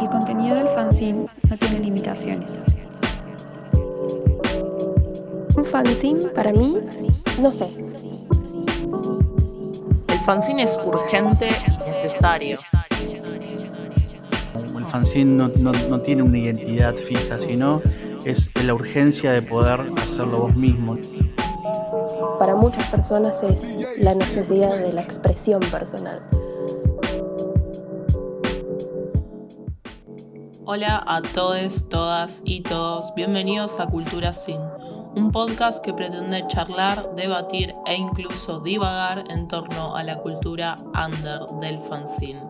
El contenido del fanzine no tiene limitaciones. Un fanzine para mí, no sé. El fanzine es urgente y necesario. El fanzine no, tiene una identidad fija, sino es la urgencia de poder hacerlo vos mismo. Para muchas personas es la necesidad de la expresión personal. Hola a todos, todas y todos. Bienvenidos a Cultura Sin, un podcast que pretende charlar, debatir e incluso divagar en torno a la cultura under del fanzine,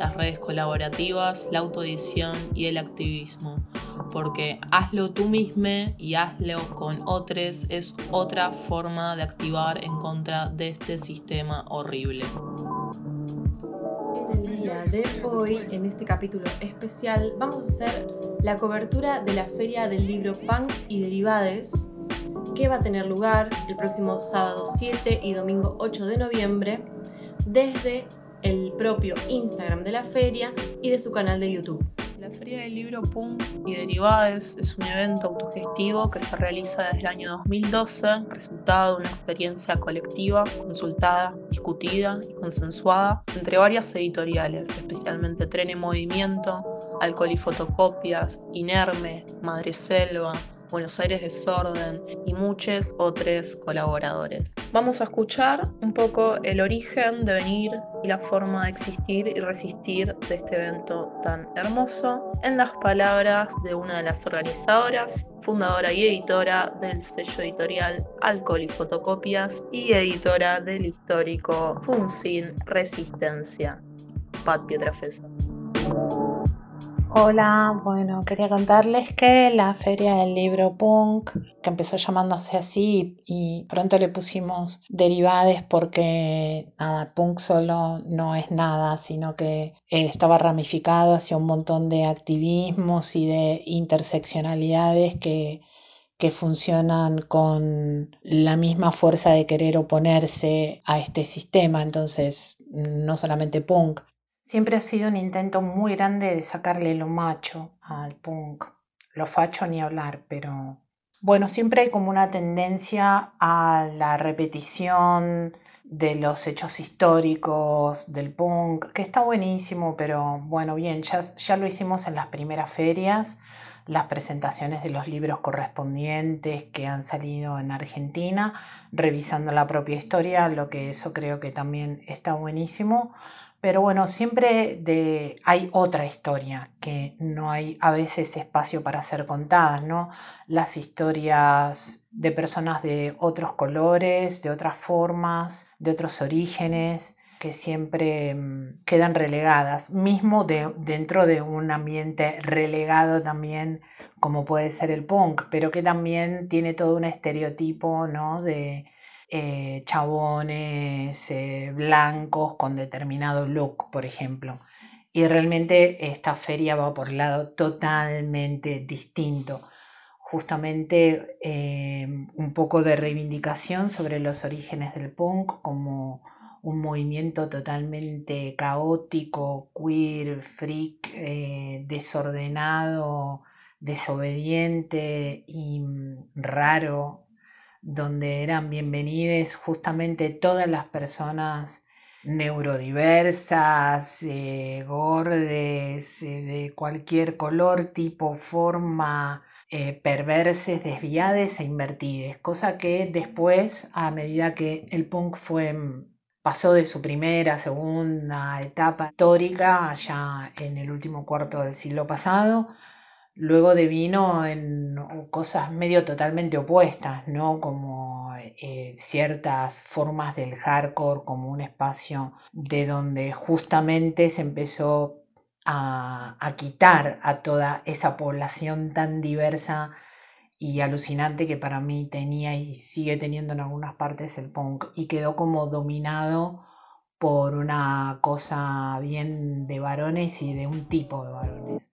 las redes colaborativas, la autoedición y el activismo. Porque hazlo tú mismo y hazlo con otros es otra forma de activar en contra de este sistema horrible de hoy, en este capítulo especial, vamos a hacer la cobertura de la Feria del Libro Punk y Derivades, que va a tener lugar el próximo sábado 7 y domingo 8 de noviembre, desde el propio Instagram de la feria y de su canal de YouTube. La Feria del Libro Punk y Derivades es un evento autogestivo que se realiza desde el año 2012, resultado de una experiencia colectiva, consultada, discutida y consensuada entre varias editoriales, especialmente Tren en Movimiento, Alcohol y Fotocopias, Inerme, Madre Selva, Buenos Aires Desorden y muchos otros colaboradores. Vamos a escuchar un poco el origen de venir y la forma de existir y resistir de este evento tan hermoso en las palabras de una de las organizadoras, fundadora y editora del sello editorial Alcohol y Fotocopias y editora del histórico Funcin Resistencia, Pat Pietrafesa. Hola, bueno, quería contarles que la feria del libro punk, que empezó llamándose así y pronto le pusimos derivades porque nada, punk solo no es nada, sino que estaba ramificado hacia un montón de activismos y de interseccionalidades que que funcionan con la misma fuerza de querer oponerse a este sistema, entonces no solamente punk, Siempre ha sido un intento muy grande de sacarle lo macho al punk. Lo facho ni hablar, pero bueno, siempre hay como una tendencia a la repetición de los hechos históricos del punk, que está buenísimo, pero bueno, bien, ya, ya lo hicimos en las primeras ferias, las presentaciones de los libros correspondientes que han salido en Argentina, revisando la propia historia, lo que eso creo que también está buenísimo. Pero bueno, siempre de, hay otra historia que no hay a veces espacio para ser contadas, ¿no? Las historias de personas de otros colores, de otras formas, de otros orígenes, que siempre mm, quedan relegadas, mismo de, dentro de un ambiente relegado también como puede ser el punk, pero que también tiene todo un estereotipo, ¿no? De, eh, chabones eh, blancos con determinado look, por ejemplo. Y realmente esta feria va por lado totalmente distinto. Justamente eh, un poco de reivindicación sobre los orígenes del punk como un movimiento totalmente caótico, queer, freak, desordenado, desobediente y mm, raro donde eran bienvenidas justamente todas las personas neurodiversas, eh, gordes, eh, de cualquier color, tipo, forma, eh, perverses, desviadas e invertidas, cosa que después, a medida que el punk fue pasó de su primera, segunda etapa histórica, ya en el último cuarto del siglo pasado, luego devino en cosas medio totalmente opuestas, ¿no? Como eh, ciertas formas del hardcore como un espacio de donde justamente se empezó a, a quitar a toda esa población tan diversa y alucinante que para mí tenía y sigue teniendo en algunas partes el punk y quedó como dominado por una cosa bien de varones y de un tipo de varones.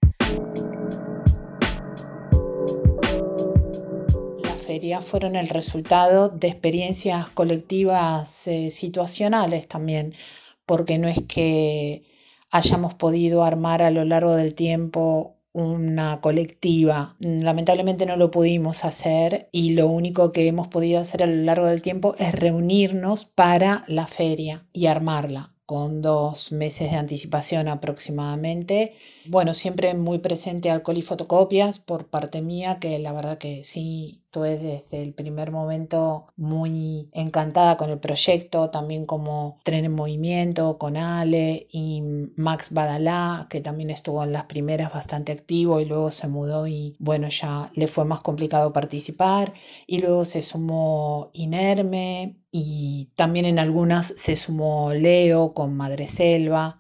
Fueron el resultado de experiencias colectivas eh, situacionales también, porque no es que hayamos podido armar a lo largo del tiempo una colectiva. Lamentablemente no lo pudimos hacer y lo único que hemos podido hacer a lo largo del tiempo es reunirnos para la feria y armarla con dos meses de anticipación aproximadamente. Bueno, siempre muy presente alcohol y fotocopias por parte mía, que la verdad que sí, estuve desde el primer momento muy encantada con el proyecto, también como Tren en Movimiento, con Ale y Max Badalá, que también estuvo en las primeras bastante activo y luego se mudó y bueno, ya le fue más complicado participar. Y luego se sumó Inerme, y también en algunas se sumó Leo con Madre Selva,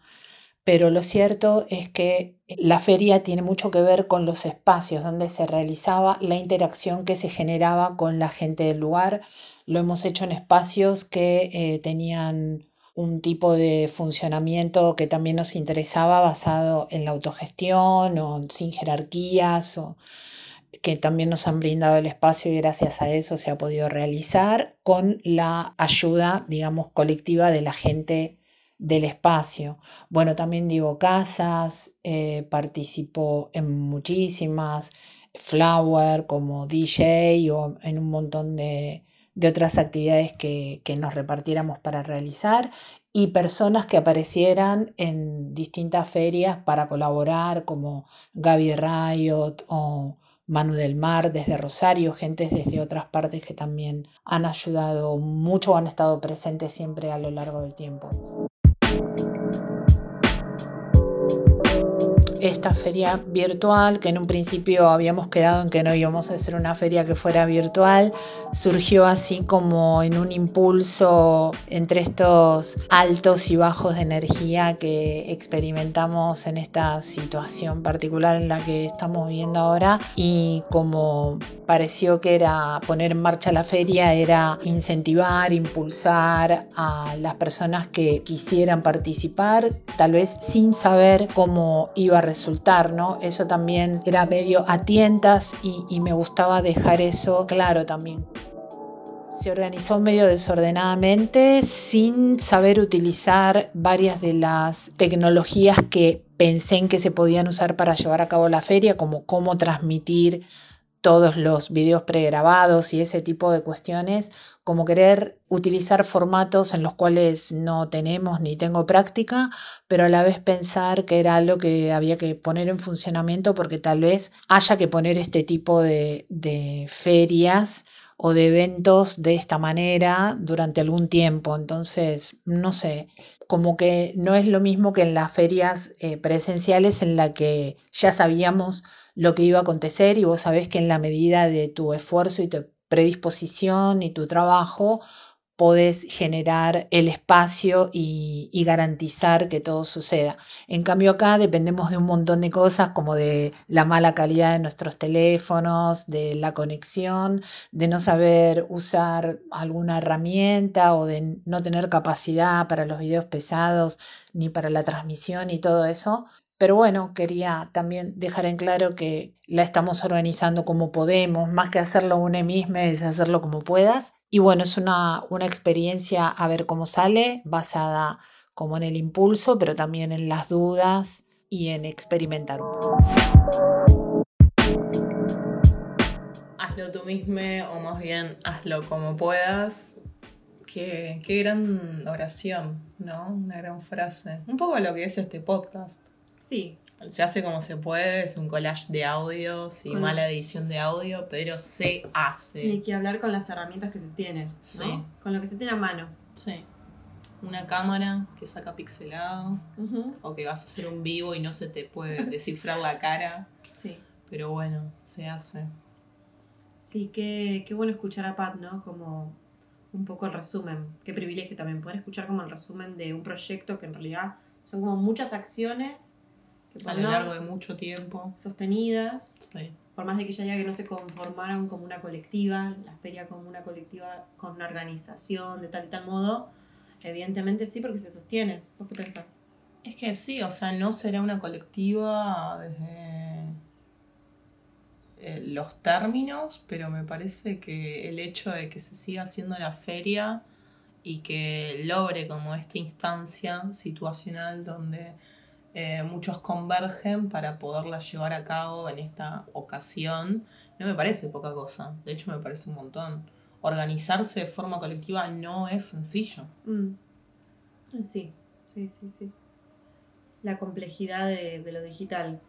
pero lo cierto es que la feria tiene mucho que ver con los espacios donde se realizaba la interacción que se generaba con la gente del lugar. Lo hemos hecho en espacios que eh, tenían un tipo de funcionamiento que también nos interesaba basado en la autogestión o sin jerarquías o que también nos han brindado el espacio y gracias a eso se ha podido realizar con la ayuda, digamos, colectiva de la gente del espacio. Bueno, también digo casas, eh, participó en muchísimas, Flower como DJ o en un montón de, de otras actividades que, que, nos repartiéramos para realizar y personas que aparecieran en distintas ferias para colaborar como Gaby Riot o Manu del Mar desde Rosario, gentes desde otras partes que también han ayudado mucho han estado presentes siempre a lo largo del tiempo. Esta feria virtual, que en un principio habíamos quedado en que no íbamos a hacer una feria que fuera virtual, surgió así como en un impulso entre estos altos y bajos de energía que experimentamos en esta situación particular en la que estamos viviendo ahora. Y como pareció que era poner en marcha la feria, era incentivar, impulsar a las personas que quisieran participar, tal vez sin saber cómo iba a resultar, ¿no? Eso también era medio a tientas y, y me gustaba dejar eso claro también. Se organizó medio desordenadamente sin saber utilizar varias de las tecnologías que pensé en que se podían usar para llevar a cabo la feria, como cómo transmitir todos los videos pregrabados y ese tipo de cuestiones, como querer utilizar formatos en los cuales no tenemos ni tengo práctica, pero a la vez pensar que era algo que había que poner en funcionamiento porque tal vez haya que poner este tipo de, ferias o de eventos de esta manera durante algún tiempo. Entonces, no sé, como que no es lo mismo que en las ferias eh, presenciales en la que ya sabíamos lo que iba a acontecer y vos sabés que en la medida de tu esfuerzo y tu predisposición y tu trabajo podés generar el espacio y, garantizar que todo suceda. En cambio acá dependemos de un montón de cosas como de la mala calidad de nuestros teléfonos, de la conexión, de no saber usar alguna herramienta o de no tener capacidad para los videos pesados ni para la transmisión y todo eso. Pero bueno, quería también dejar en claro que la estamos organizando como podemos, más que hacerlo una misma, es hacerlo como puedas. Y bueno, es una, una experiencia a ver cómo sale, basada como en el impulso, pero también en las dudas y en experimentar un poco. Hazlo tú mismo o más bien hazlo como puedas. Qué, qué gran oración, ¿no? Una gran frase. Un poco lo que es este podcast. Sí. Se hace como se puede, es un collage de audios y mala edición de audio, pero se hace. Y hay que hablar con las herramientas que se tienen, ¿no? Con lo que se tiene a mano. Sí. Una cámara que saca pixelado, o que vas a hacer un vivo y no se te puede descifrar la cara. Sí. Pero bueno, se hace. Sí, qué, qué bueno escuchar a Pat, ¿no? Como un poco el resumen. Qué privilegio también poder escuchar como el resumen de un proyecto que en realidad son como muchas acciones a lo largo de mucho tiempo. Sostenidas. Por más de que ya diga que no se conformaron como una colectiva, la feria como una colectiva con una organización de tal y tal modo, evidentemente sí porque se sostiene. ¿Vos qué pensás? Es que sí, o sea, no será una colectiva desde eh, los términos, pero me parece que el hecho de que se siga haciendo la feria y que logre como esta instancia situacional donde eh, muchos convergen para poderla llevar a cabo en esta ocasión, no me parece poca cosa, de hecho me parece un montón. Organizarse de forma colectiva no es sencillo. Mm. Sí, sí, sí, sí. La complejidad de, de lo digital.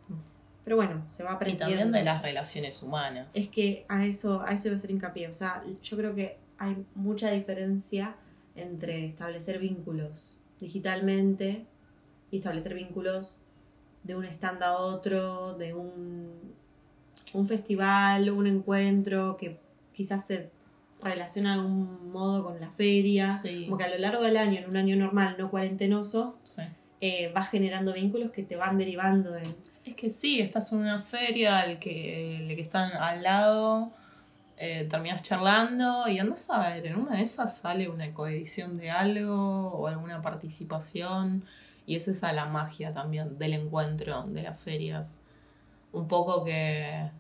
Pero bueno, se va Y aprendiendo. también de las relaciones humanas. Es que a eso, a eso iba a hacer hincapié. O sea, yo creo que hay mucha diferencia entre establecer vínculos digitalmente y establecer vínculos de un stand a otro, de un, un festival, un encuentro que quizás se relaciona de algún modo con la feria. Sí. Como que a lo largo del año, en un año normal, no cuarentenoso, Sí. eh, vas generando vínculos que te van derivando en... Es que sí, estás en una feria, el que, el que están al lado, eh, terminas charlando y andas a ver, en una de esas sale una coedición de algo o alguna participación y es esa la magia también del encuentro de las ferias. Un poco que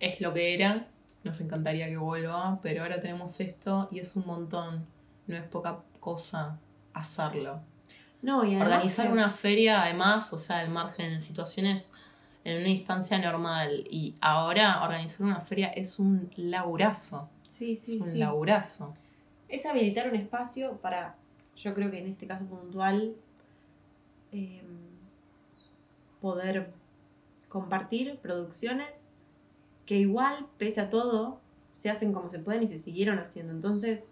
es lo que era, nos encantaría que vuelva, pero ahora tenemos esto y es un montón, no es poca cosa hacerlo. No, y Organizar que- una feria, además, o sea, al margen en situaciones en una instancia normal y ahora organizar una feria es un laburazo. Sí, sí, es un sí. laburazo. es habilitar un espacio para, yo creo que en este caso puntual, eh, poder compartir producciones que igual, pese a todo, se hacen como se pueden y se siguieron haciendo. Entonces,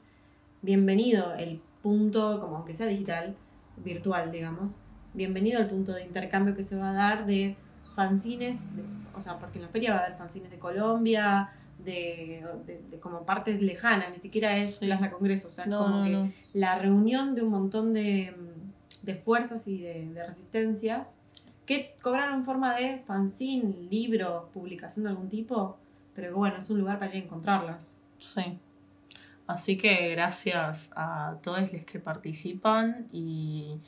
bienvenido el punto, como aunque sea digital, virtual, digamos, bienvenido al punto de intercambio que se va a dar de fanzines, de- o sea, porque en la feria va a haber fanzines de Colombia, de, de- de como partes lejanas, ni siquiera es Sí. Plaza Congreso, o sea, es No, como no, que no. la reunión de un montón de, de fuerzas y de, de resistencias que cobraron forma de fanzine, libro, publicación de algún tipo, pero que bueno, es un lugar para ir a encontrarlas. Sí. Así que gracias a todos los que participan y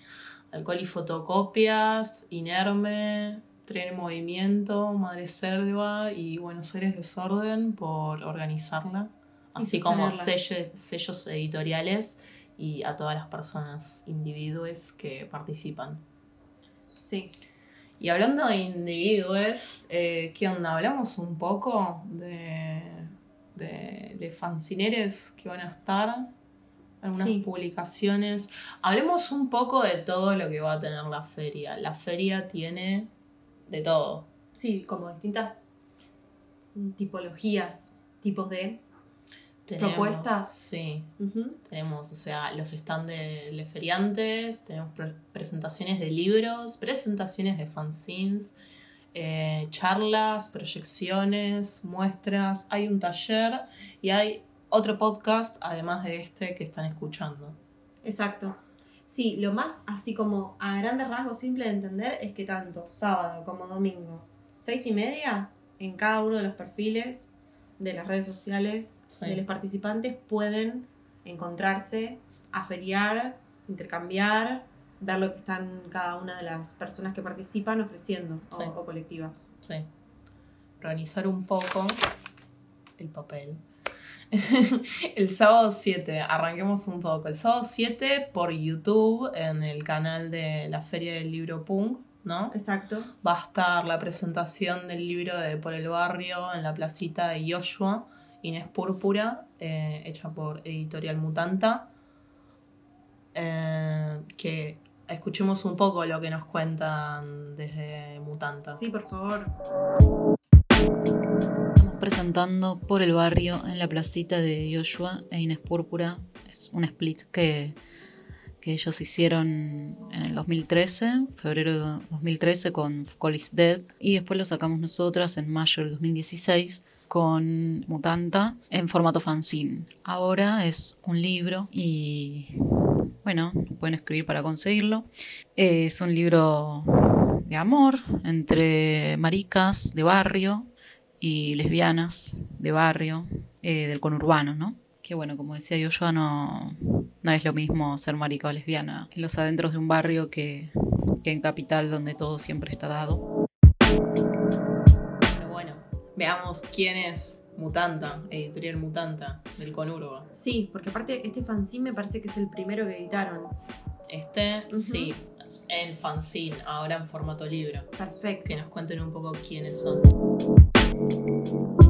Alcohol y Fotocopias, Inerme, Tren en Movimiento, Madre Selva y Buenos Aires Desorden por organizarla, así como sellos, sellos editoriales y a todas las personas individuos que participan. Sí. Y hablando de individuos, eh, ¿qué onda? Hablamos un poco de, de, de fanzineres que van a estar, algunas Sí. publicaciones. Hablemos un poco de todo lo que va a tener la feria. La feria tiene de todo. Sí, como distintas tipologías, tipos de... Tenemos, ¿Propuestas? Sí, tenemos, o sea, los stands de, de feriantes, tenemos pre- presentaciones de libros, presentaciones de fanzines, eh, charlas, proyecciones, muestras, hay un taller y hay otro podcast además de este que están escuchando. Exacto. Sí, lo más así como a grandes rasgos simple de entender es que tanto sábado como domingo, seis y media, en cada uno de los perfiles de las redes sociales Sí. de los participantes pueden encontrarse, aferiar, intercambiar, ver lo que están cada una de las personas que participan ofreciendo o- o colectivas. Sí. Organizar un poco el papel. el sábado 7, arranquemos un poco. El sábado 7 por YouTube en el canal de la Feria del Libro Punk, ¿no? Exacto. Va a estar la presentación del libro de Por el Barrio en la placita de Joshua, Inés Púrpura, eh, hecha por Editorial Mutanta. Eh, que escuchemos un poco lo que nos cuentan desde Mutanta. Sí, por favor. Presentando por el barrio en la placita de Joshua e Inés Púrpura. Es un split que, que ellos hicieron en el 2013, febrero de 2013 con Call is Dead. Y después lo sacamos nosotras en mayo del 2016 con Mutanta en formato fanzine. Ahora es un libro y bueno, pueden escribir para conseguirlo. Es un libro de amor entre maricas de barrio y lesbianas de barrio, eh, del conurbano, ¿no? Que bueno, como decía yo, yo no, no es lo mismo ser marica o lesbiana en los adentros de un barrio que, que en capital donde todo siempre está dado. Pero bueno, Veamos quién es Mutanta, editorial Mutanta, del Conurbo. Sí, porque aparte este fanzine me parece que es el primero que editaron. Este, Ujú. sí, en fanzine, ahora en formato libro. Perfecto. Que nos cuenten un poco quiénes son.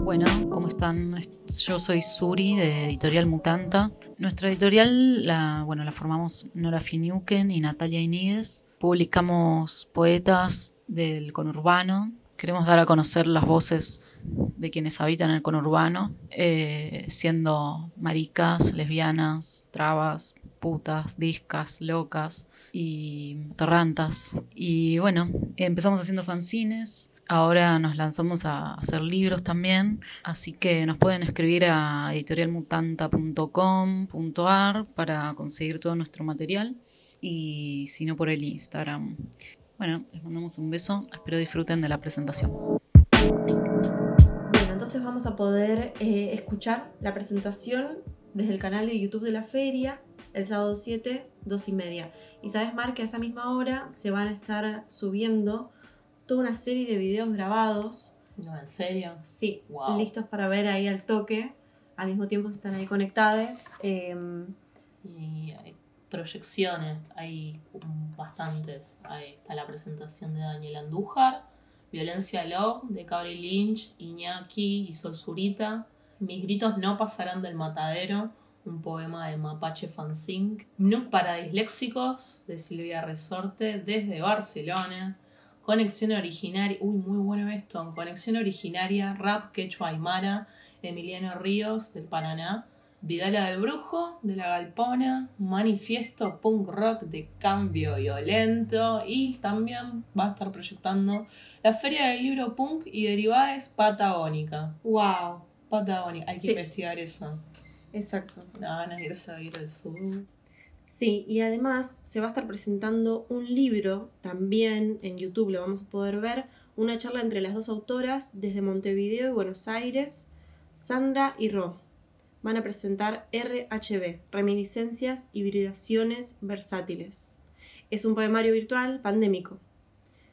Bueno, ¿cómo están? Yo soy Suri de Editorial Mutanta. Nuestra editorial la, bueno, la formamos Nora Finiuken y Natalia Iníguez. Publicamos poetas del conurbano. Queremos dar a conocer las voces de quienes habitan el conurbano, eh, siendo maricas, lesbianas, trabas, putas, discas, locas y torrantas. Y bueno, empezamos haciendo fanzines, ahora nos lanzamos a hacer libros también, así que nos pueden escribir a editorialmutanta.com.ar para conseguir todo nuestro material y si no por el Instagram. Bueno, les mandamos un beso, espero disfruten de la presentación. Bueno, entonces vamos a poder eh, escuchar la presentación desde el canal de YouTube de la feria el sábado 7, 2 y media. Y sabes, Mar, que a esa misma hora se van a estar subiendo toda una serie de videos grabados. No, ¿en serio? Sí, Wow. listos para ver ahí al toque. Al mismo tiempo están ahí conectados. Eh, Y hay proyecciones, hay bastantes. Ahí está la presentación de Daniel Andújar, Violencia Love, de Cabri Lynch, Iñaki y Sol Zurita. Mis gritos no pasarán del matadero, un poema de Mapache Fanzine. Nuc para disléxicos, de Silvia Resorte, desde Barcelona. Conexión originaria, uy, muy bueno esto. Conexión originaria, rap quechua aymara, Emiliano Ríos, del Paraná. Vidala del Brujo, de la Galpona, manifiesto punk rock de cambio violento y también va a estar proyectando la Feria del Libro Punk y Derivadas Patagónica. wow, Patagónica, hay que Sí. investigar eso. exacto. Una ganas de irse a ir del sur. Sí, y además se va a estar presentando un libro también en YouTube, lo vamos a poder ver, una charla entre las dos autoras desde Montevideo y Buenos Aires, Sandra y Ro. Van a presentar RHB, Reminiscencias, Hibridaciones Versátiles. Es un poemario virtual pandémico.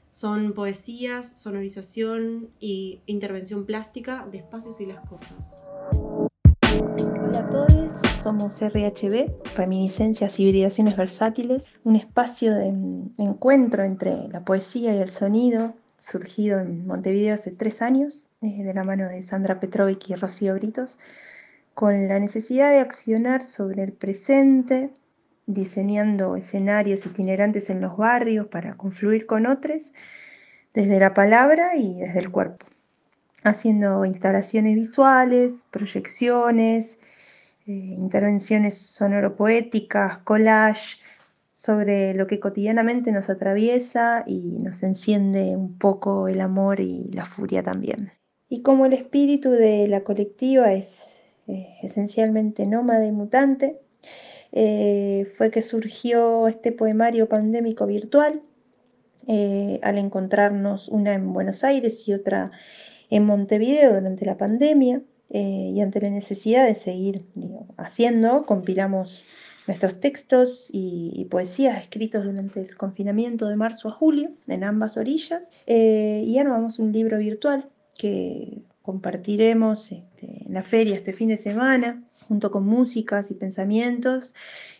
Son poesías, sonorización y intervención plástica de espacios y las cosas. Hola a todos, somos RHB, Reminiscencias y Hibridaciones Versátiles, un espacio de mm, encuentro entre la poesía y el sonido, surgido en Montevideo hace tres años, eh, de la mano de Sandra Petrovic y Rocío Britos, con la necesidad de accionar sobre el presente, diseñando escenarios itinerantes en los barrios para confluir con otros, desde la palabra y desde el cuerpo haciendo instalaciones visuales, proyecciones, eh, intervenciones sonoropoéticas, collage, sobre lo que cotidianamente nos atraviesa y nos enciende un poco el amor y la furia también. Y como el espíritu de la colectiva es esencialmente nómada y mutante, eh, fue que surgió este poemario pandémico virtual eh, al encontrarnos una en Buenos Aires y otra en Montevideo durante la pandemia eh, y ante la necesidad de seguir digo, haciendo, compilamos nuestros textos y, y poesías escritos durante el confinamiento de marzo a julio en ambas orillas eh, y armamos un libro virtual que compartiremos este, en la feria este fin de semana junto con músicas y pensamientos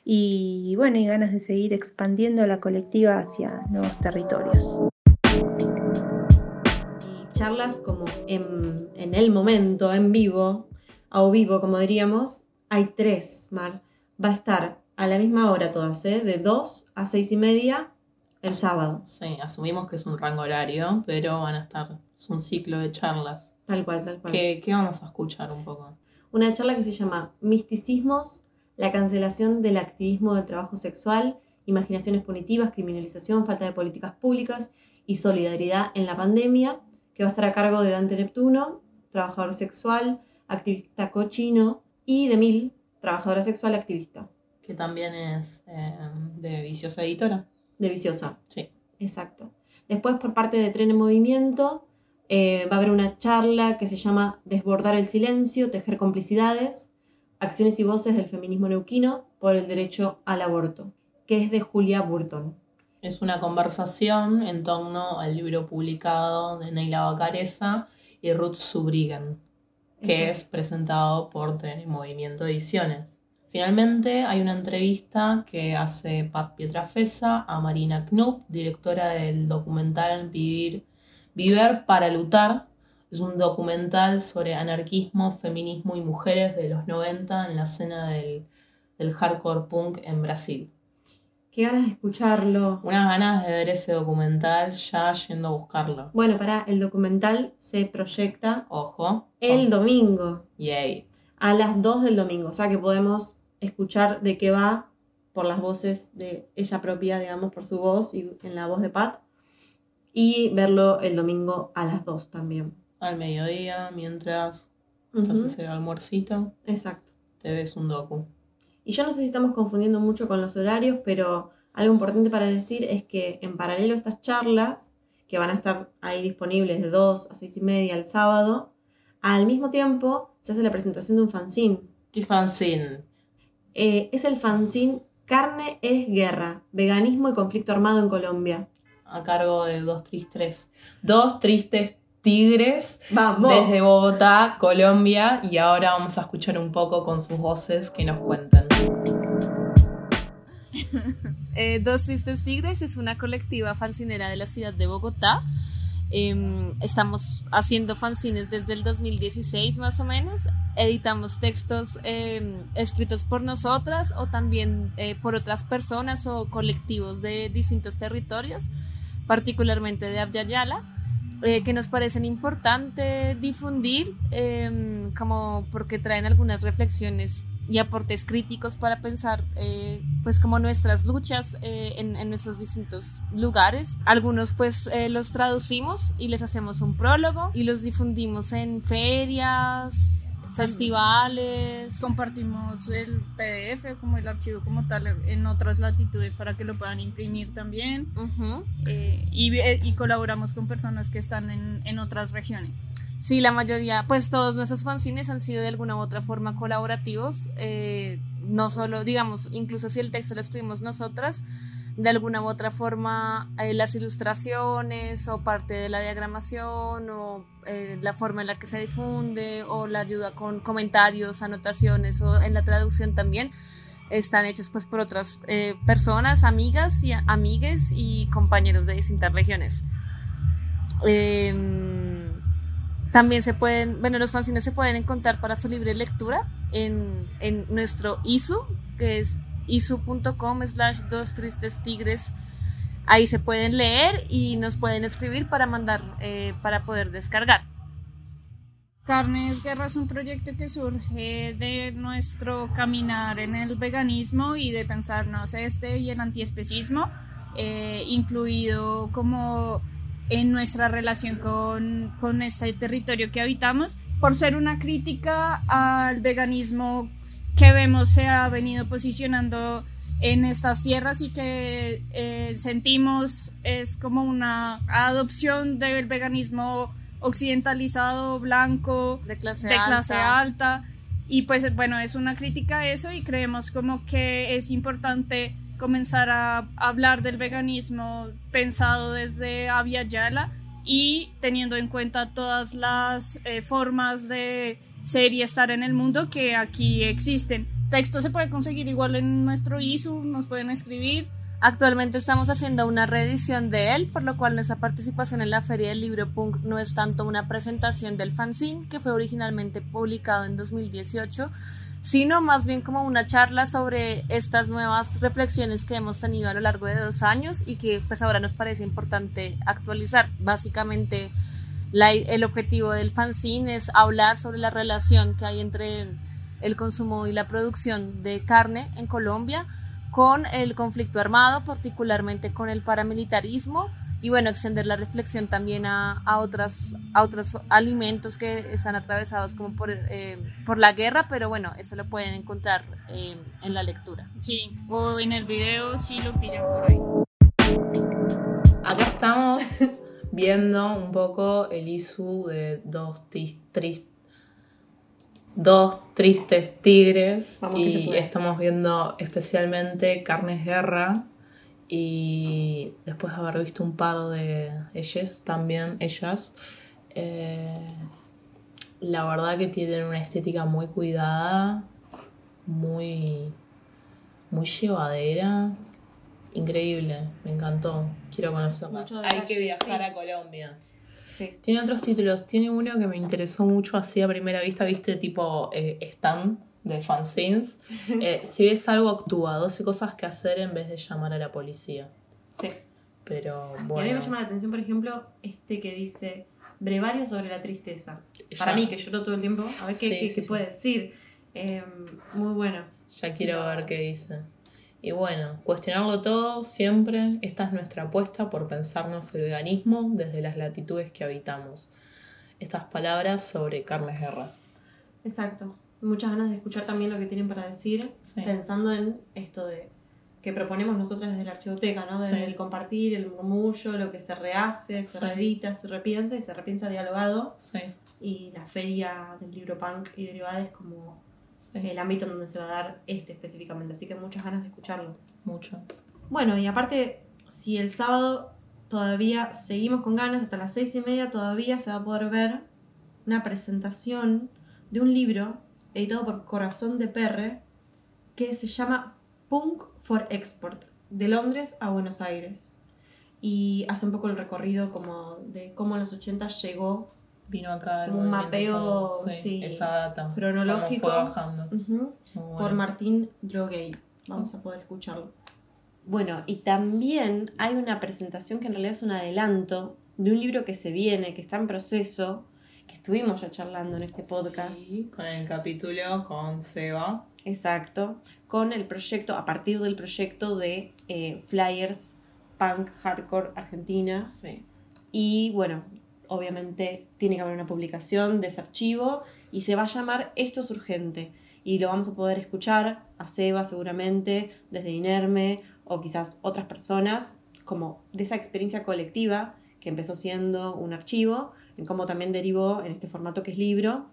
y bueno y ganas de seguir expandiendo la colectiva hacia nuevos territorios charlas como en, en el momento, en vivo, a o vivo, como diríamos, hay tres, Mar. Va a estar a la misma hora todas, ¿eh? de 2 a 6 y media el sábado. Sí, asumimos que es un rango horario, pero van a estar, es un ciclo de charlas. Tal cual, tal cual. ¿Qué, qué vamos a escuchar un poco? Una charla que se llama Misticismos, la cancelación del activismo del trabajo sexual, imaginaciones punitivas, criminalización, falta de políticas públicas y solidaridad en la pandemia, que va a estar a cargo de Dante Neptuno, trabajador sexual, activista cochino, y de Mil, trabajadora sexual activista, Que también es eh, de Viciosa Editora. de Viciosa. Sí. Exacto. Después, por parte de Tren en Movimiento, eh, va a haber una charla que se llama Desbordar el silencio, tejer complicidades, acciones y voces del feminismo neuquino por el derecho al aborto, que es de Julia Burton. Es una conversación en torno al libro publicado de Neila Bacareza y Ruth Subrigen, que es presentado por Tren y Movimiento Ediciones. Finalmente hay una entrevista que hace Pat Pietrafesa a Marina Knupp, directora del documental Vivir, Viver para Lutar. Es un documental sobre anarquismo, feminismo y mujeres de los 90 en la escena del, del hardcore punk en Brasil. Qué ganas de escucharlo. Unas ganas de ver ese documental ya yendo a buscarlo. Bueno, para el documental se proyecta Ojo. el domingo Yay. a las 2 del domingo, o sea que podemos escuchar de qué va por las voces de ella propia, digamos, por su voz y en la voz de Pat, y verlo el domingo a las 2 también. Al mediodía, mientras estás Ujú, a hacer almuercito, Exacto. te ves un docu. Y yo no sé si estamos confundiendo mucho con los horarios, pero algo importante para decir es que en paralelo a estas charlas, que van a estar ahí disponibles de 2 a 6 y media el sábado, al mismo tiempo se hace la presentación de un fanzine. ¿Qué fanzine? Eh, es el fanzine Carne es Guerra, Veganismo y Conflicto Armado en Colombia. A cargo de dos tristes, dos tristes tigres ¡Vamos! desde Bogotá, Colombia, y ahora vamos a escuchar un poco con sus voces que nos cuentan. Eh, Dos Tristes Tigres es una colectiva fancinera de la ciudad de Bogotá. Em, estamos haciendo fanzines desde el 2016 más o menos. Editamos textos em, escritos por nosotras o también eh, por otras personas o colectivos de distintos territorios, particularmente de Abya Yala, eh, que nos parecen importante difundir em, como porque traen algunas reflexiones y aportes críticos para pensar eh, pues como nuestras luchas eh, en, en nuestros distintos lugares. Algunos pues eh, los traducimos y les hacemos un prólogo y los difundimos en ferias, festivales. Compartimos el PDF como el archivo como tal en otras latitudes para que lo puedan imprimir también Ujú. eh, y, y colaboramos con personas que están en, en otras regiones. Sí, la mayoría, pues todos nuestros fanzines han sido de alguna u otra forma colaborativos, eh, no solo, digamos, incluso si el texto lo escribimos nosotras, de alguna u otra forma eh, las ilustraciones o parte de la diagramación o eh, la forma en la que se difunde o la ayuda con comentarios, anotaciones o en la traducción también están hechos pues por otras eh, personas, amigas y amigues y compañeros de distintas regiones. Em, también se pueden, bueno, los fanzines se pueden encontrar para su libre lectura en, en nuestro ISU, que es isu.com slash dos tristes tigres. Ahí se pueden leer y nos pueden escribir para mandar, eh, para poder descargar. Carnes Guerra es un proyecto que surge de nuestro caminar en el veganismo y de pensarnos este y el antiespecismo, eh, incluido como en nuestra relación con, con este territorio que habitamos, por ser una crítica al veganismo que vemos se ha venido posicionando en estas tierras y que eh, sentimos es como una adopción del veganismo occidentalizado, blanco, De clase de clase alta. Y pues bueno, es una crítica a eso y creemos como que es importante comenzar a hablar del veganismo pensado desde Yala y teniendo en cuenta todas las eh, formas de ser y estar en el mundo que aquí existen. Texto se puede conseguir igual en nuestro ISU, nos pueden escribir. Actualmente estamos haciendo una reedición de él, por lo cual nuestra participación en la Feria del Libro Punk no es tanto una presentación del fanzine, que fue originalmente publicado en 2018, sino más bien como una charla sobre estas nuevas reflexiones que hemos tenido a lo largo de dos años y que pues ahora nos parece importante actualizar. Básicamente la- el objetivo del fanzine es hablar sobre la relación que hay entre el consumo y la producción de carne en Colombia con el conflicto armado, particularmente con el paramilitarismo y bueno, extender la reflexión también a, a, otras, a otros alimentos que están atravesados como por, eh, por la guerra, pero bueno, eso lo pueden encontrar eh, en la lectura. Sí, o en el video si lo pillan por ahí. Acá estamos viendo un poco el ISU de dos, tis- tris- dos tristes tigres Vamos y estamos viendo especialmente Carnes Guerra y después de haber visto un par de ellas también, ellas, Eh, la verdad que tienen una estética muy cuidada, muy, muy llevadera. Increíble, me encantó. Quiero conocerlas. Mucho Hay que viajar sí. a Colombia. Sí. Tiene otros títulos. Tiene uno que me interesó mucho así a primera vista, viste, tipo eh, Stan de fanzines. Eh, si ves algo, actúa. 12 cosas que hacer en vez de llamar a la policía. Sí. Pero Y a mí bueno. me llama la atención, por ejemplo, este que dice brevario sobre la tristeza. Para mí, que lloro todo el tiempo, a ver qué, Sí, qué- sí, qué sí. puede decir. Eh, muy bueno. Ya quiero ver qué dice. Y bueno, cuestionarlo todo siempre. Esta es nuestra apuesta por pensarnos el veganismo desde las latitudes que habitamos. Estas palabras sobre Carles Guerra. Exacto. Muchas ganas de escuchar también lo que tienen para decir, Sí. pensando en esto de que proponemos nosotras desde la archivoteca, ¿no? Desde Sí. el compartir, el murmullo, lo que se rehace, se Sí. reedita, se repiensa y se repiensa dialogado. Sí, Y la feria del libro punk y derivadas como sí, el ámbito en donde se va a dar este específicamente. Así que muchas ganas de escucharlo. mucho. Bueno, y aparte, si el sábado todavía seguimos con ganas, hasta las seis y media todavía se va a poder ver una presentación de un libro editado por Corazón de Perre que se llama Punk for Export, de Londres a Buenos Aires. Y hace un poco el recorrido como de cómo en los 80 llegó Vino acá el Como un mapeo, sí, esa data. cronológico. Fue bajando. por. Martín Droguey. Vamos a poder escucharlo. Bueno, y también hay una presentación que en realidad es un adelanto de un libro que se viene, que está en proceso, que estuvimos ya charlando en este podcast. Sí, con el capítulo con Seba. Exacto. Con el proyecto, a partir del proyecto de eh, Flyers Punk Hardcore Argentina. Sí. Y bueno, obviamente tiene que haber una publicación de ese archivo y se va a llamar Esto es urgente. Y lo vamos a poder escuchar a Seba seguramente, desde Inerme o quizás otras personas, como de esa experiencia colectiva que empezó siendo un archivo, en cómo también derivó en este formato que es libro.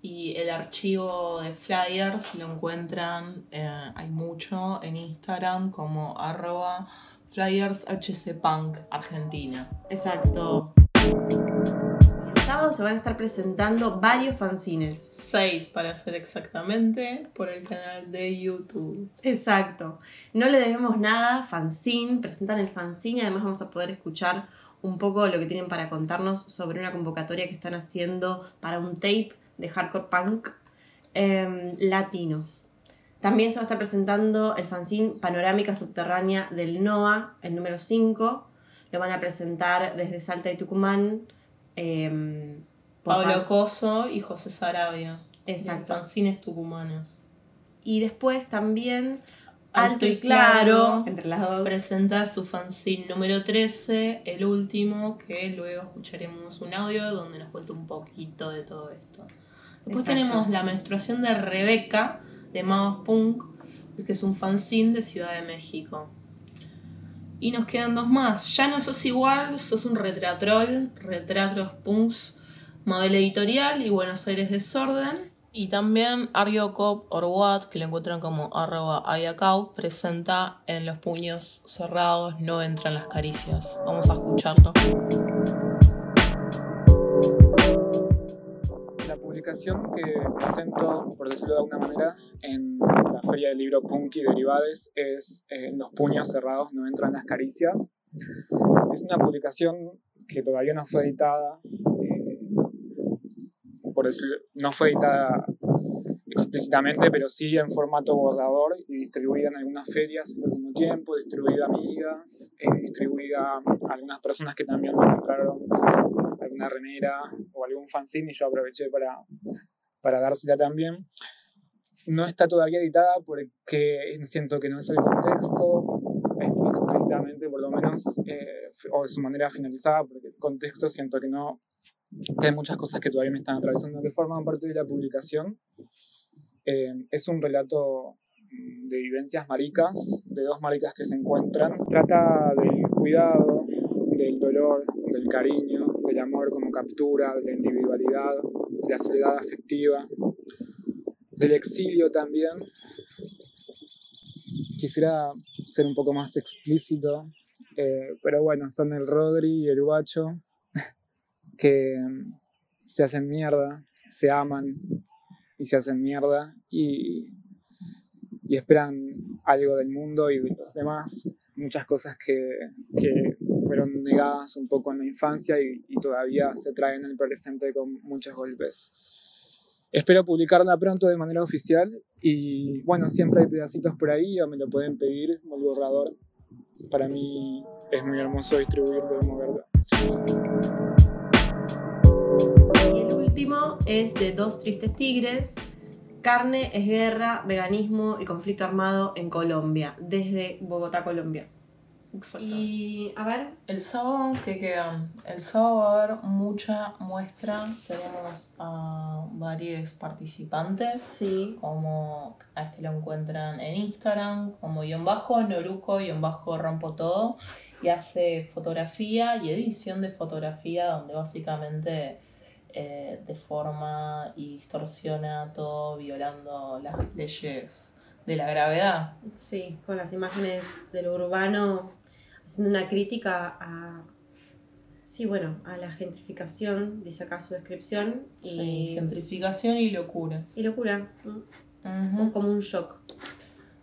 Y el archivo de flyers lo encuentran, eh, hay mucho en Instagram como arroba flyershcpunk Argentina. Exacto. El sábado se van a estar presentando varios fanzines. Seis para ser exactamente por el canal de YouTube. Exacto. No le debemos nada, fanzine, presentan el fanzine y además vamos a poder escuchar un poco lo que tienen para contarnos sobre una convocatoria que están haciendo para un tape de hardcore punk em, latino. También se va a estar presentando el fanzine Panorámica Subterránea del NOA, el número 5. Lo van a presentar desde Salta y Tucumán. por Pablo Coso y José Sarabia. Exacto. Fanzines tucumanos. Y después también Alto Alto y Claro, Claro. entre las dos. Presenta su fanzine número 13, el último, que luego escucharemos un audio donde nos cuenta un poquito de todo esto. Después Exacto. tenemos La menstruación de Rebeca, de Magos Punk, que es un fanzine de Ciudad de México. Y nos quedan dos más. Ya no sos igual, sos un retratrol, retratos punks, modelo editorial y Buenos Aires Desorden. Y también Aryo Cop or What, que lo encuentran como arroba ayacau, presenta en los puños cerrados no entran las caricias. Vamos a escucharlo. La publicación que presento, por decirlo de alguna manera, en la Feria del Libro Punk y Derivades es eh, los puños cerrados no entran las caricias. Es una publicación que todavía no fue editada, eh, por decir, no fue editada explícitamente, pero sí en formato borrador y distribuida en algunas ferias este último tiempo, distribuida a amigas, eh, distribuida a algunas personas que también me compraron alguna remera o algún fanzine y yo aproveché para, para dársela también. No está todavía editada porque siento que no es el contexto, explícitamente por lo menos, eh, o de su manera finalizada, porque el contexto siento que no, que hay muchas cosas que todavía me están atravesando que forman parte de la publicación. Eh, es un relato mm, de vivencias maricas, de dos maricas que se encuentran. Trata del cuidado, del dolor, del cariño, amor como captura, de la individualidad, de la soledad afectiva, del exilio también. Quisiera ser un poco más explícito, eh, pero bueno, son el Rodri y el Guacho. que se hacen mierda, se aman y se hacen mierda y, esperan algo del mundo y de los demás, muchas cosas que fueron negadas un poco en la infancia y, todavía se traen en el presente con muchos golpes. Espero publicarla pronto de manera oficial y bueno, siempre hay pedacitos por ahí o me lo pueden pedir el borrador. Para mí es muy hermoso distribuirlo y moverlo. Y el último es de Dos Tristes Tigres. Carne es guerra, veganismo y conflicto armado en Colombia, desde Bogotá, Colombia. Y a ver. El sábado, ¿qué quedan? El sábado va a haber mucha muestra. Tenemos a varios participantes. Sí. Como a este lo encuentran en Instagram, como guion bajo, Noruco, guion bajo, rompo todo. Y hace fotografía y edición de fotografía, donde básicamente eh, deforma y distorsiona todo, violando las leyes de la gravedad. Sí, con las imágenes de lo urbano haciendo una crítica a, sí, bueno, a la gentrificación, dice acá su descripción. Y, Sí, gentrificación y locura. y locura, ¿no? como un shock.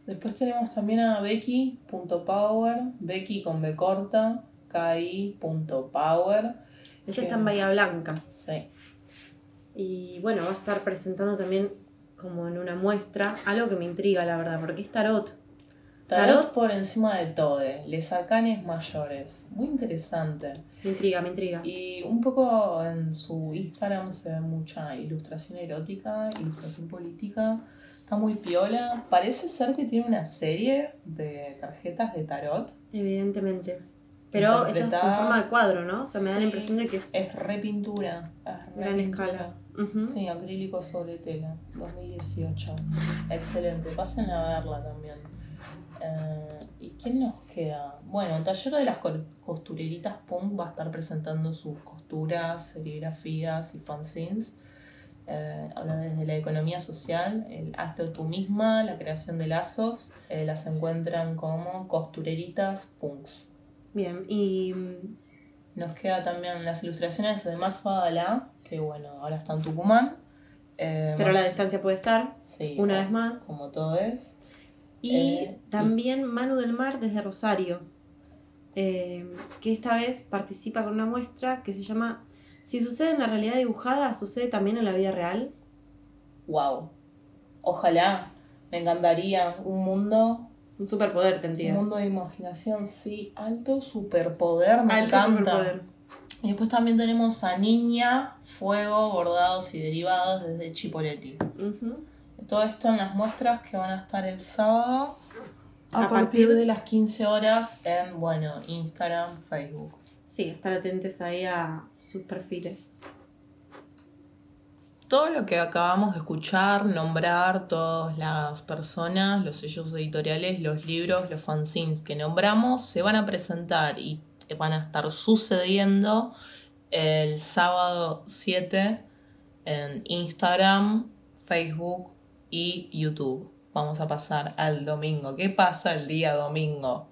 Después tenemos también a Becky.power, Becky con B corta, KI.power. Ella está en Bahía Blanca. Sí. Y bueno, va a estar presentando también como en una muestra, algo que me intriga, la verdad, porque es tarot. Tarot por encima de todo, les arcanes mayores. Muy interesante. Me intriga, me intriga. Y un poco en su Instagram se ve mucha ilustración erótica, ilustración política. Está muy piola. Parece ser que tiene una serie de tarjetas de tarot. Evidentemente. Pero hechas en forma de cuadro, ¿no? O sea, me da la impresión de que es, Es repintura. Es gran repintura. escala. Ujú. Sí, acrílico sobre tela, 2018. Excelente, pasen a verla también. Eh, ¿Y quién nos queda? Bueno, Taller de las Cos- Costureritas Punk va a estar presentando sus costuras, serigrafías y fanzines. Eh, habla desde la economía social, el hazlo tú misma, la creación de lazos. Eh, las encuentran como costureritas punks. Bien, y mm, Nos queda también las ilustraciones de Max Badalá, que bueno, ahora está en Tucumán. Eh, pero a la Max- distancia puede estar, Sí, una vez más. Como todo es. Y Eh, también Manu del Mar desde Rosario, eh, que esta vez participa con una muestra que se llama Si sucede en la realidad dibujada, sucede también en la vida real. Wow. Ojalá. Me encantaría un mundo. Un superpoder Un tendrías. mundo de imaginación, sí. Alto superpoder, me Alto encanta. superpoder. Y después también tenemos a Niña, Fuego, Bordados y Derivados desde Chipoletti. Ujú. Todo esto en las muestras que van a estar el sábado a, A partir partir- de las 15 horas en, bueno, Instagram, Facebook. Sí, estar atentos ahí a sus perfiles. Todo lo que acabamos de escuchar, nombrar, todas las personas, los sellos editoriales, los libros, los fanzines que nombramos, se van a presentar y van a estar sucediendo el sábado 7 en Instagram, Facebook y YouTube. Vamos a pasar al domingo. ¿Qué pasa el día domingo?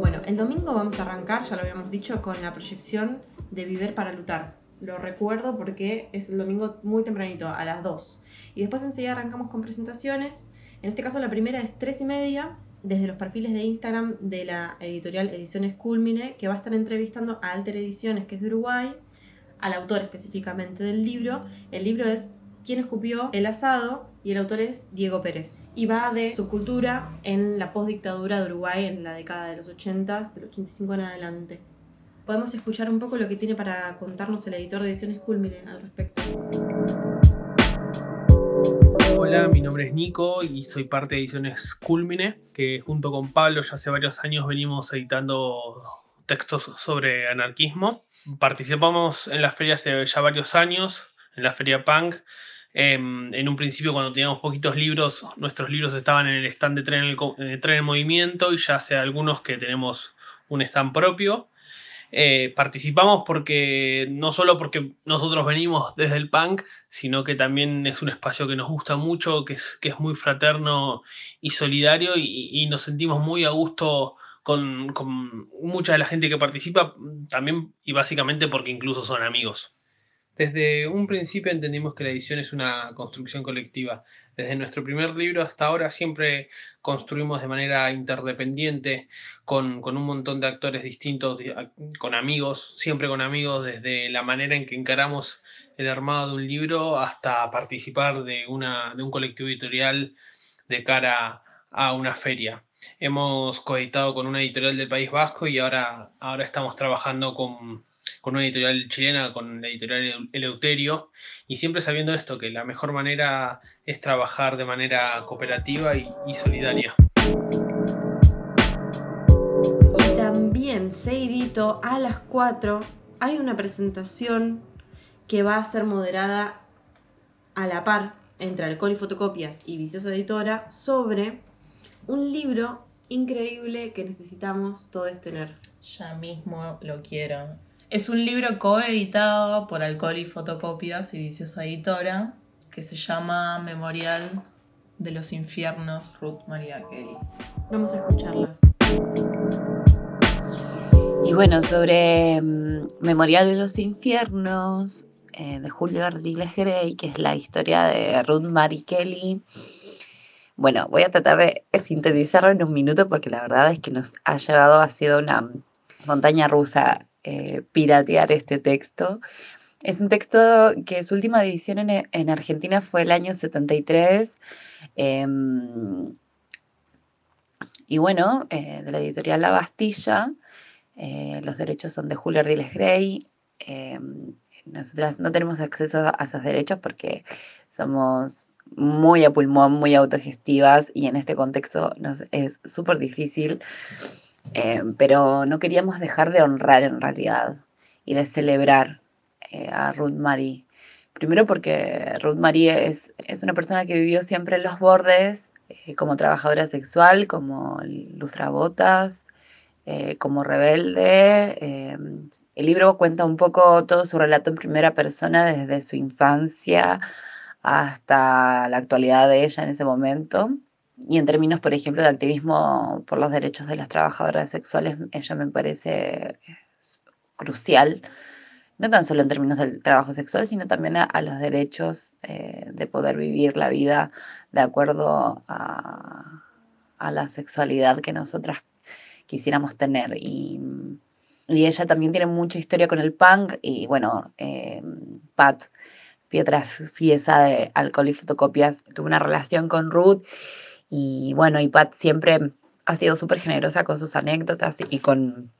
Bueno, el domingo vamos a arrancar, ya lo habíamos dicho, con la proyección de Viver para Lutar. Lo recuerdo porque es el domingo muy tempranito, a las 2. Y después enseguida arrancamos con presentaciones. En este caso la primera es 3 y media, desde los perfiles de Instagram de la editorial Ediciones Culmine, que va a estar entrevistando a Alter Ediciones, que es de Uruguay, al autor específicamente del libro. El libro es ¿Quién escupió el asado? Y el autor es Diego Pérez. Y va de subcultura en la postdictadura de Uruguay en la década de los 80, del 85 en adelante. Podemos escuchar un poco lo que tiene para contarnos el editor de Ediciones Culmine al respecto. Hola, mi nombre es Nico y soy parte de Ediciones Culmine, que junto con Pablo ya hace varios años venimos editando textos sobre anarquismo. Participamos en las ferias hace ya varios años, en la feria Punk. Em, en un principio, cuando teníamos poquitos libros, nuestros libros estaban en el stand de Tren en, el eh, Tren en Movimiento y ya hace algunos que tenemos un stand propio. Eh, participamos porque no solo porque nosotros venimos desde el punk, sino que también es un espacio que nos gusta mucho, que es, que es muy fraterno y solidario y, nos sentimos muy a gusto con, con, mucha de la gente que participa, también y básicamente porque incluso son amigos. Desde un principio entendimos que la edición es una construcción colectiva. Desde nuestro primer libro hasta ahora siempre construimos de manera interdependiente con, un montón de actores distintos, con amigos, siempre con amigos, desde la manera en que encaramos el armado de un libro hasta participar de, una, de un colectivo editorial de cara a una feria. Hemos coeditado con una editorial del País Vasco y ahora, ahora estamos trabajando con con una editorial chilena, con la editorial Eleuterio, y siempre sabiendo esto, que la mejor manera es trabajar de manera cooperativa y, solidaria. Y también, seguidito, a las 4 hay una presentación que va a ser moderada a la par entre Alcohol y Fotocopias y Viciosa Editora sobre un libro increíble que necesitamos todos tener. Ya mismo lo quiero. Es un libro coeditado por Alcohol y Fotocopias y Viciosa Editora que se llama Memorial de los Infiernos, Ruth María Kelly. Vamos a escucharlas. Y bueno, sobre mm, Memorial de los Infiernos eh, de Julio Ardiles Gray, que es la historia de Ruth Mary Kelly. Bueno, voy a tratar de sintetizarlo en un minuto porque la verdad es que nos ha llevado, ha sido una montaña rusa eh, piratear este texto. Es un texto que su última edición en, Argentina fue el año 73. Em, y bueno, eh, de la editorial La Bastilla. Eh, los derechos son de Julio Ardiles Gray. Em, nosotras no tenemos acceso a esos derechos porque somos muy a pulmón, muy autogestivas y en este contexto nos es súper difícil. Eh, pero no queríamos dejar de honrar en realidad y de celebrar eh, a Ruth Marie. Primero porque Ruth Marie es, es, una persona que vivió siempre en los bordes, eh, como trabajadora sexual, como lustrabotas, como rebelde. el libro cuenta un poco todo su relato en primera persona desde su infancia hasta la actualidad de ella en ese momento y en términos, por ejemplo, de activismo por los derechos de las trabajadoras sexuales, ella me parece crucial, no tan solo en términos del trabajo sexual, sino también a, los derechos eh, de poder vivir la vida de acuerdo a, la sexualidad que nosotras quisiéramos tener. Y, ella también tiene mucha historia con el punk y bueno, eh, Pat, Pietra Fiesa de Alcohol y Fotocopias, tuvo una relación con Ruth y bueno, y Pat siempre ha sido súper generosa con sus anécdotas y con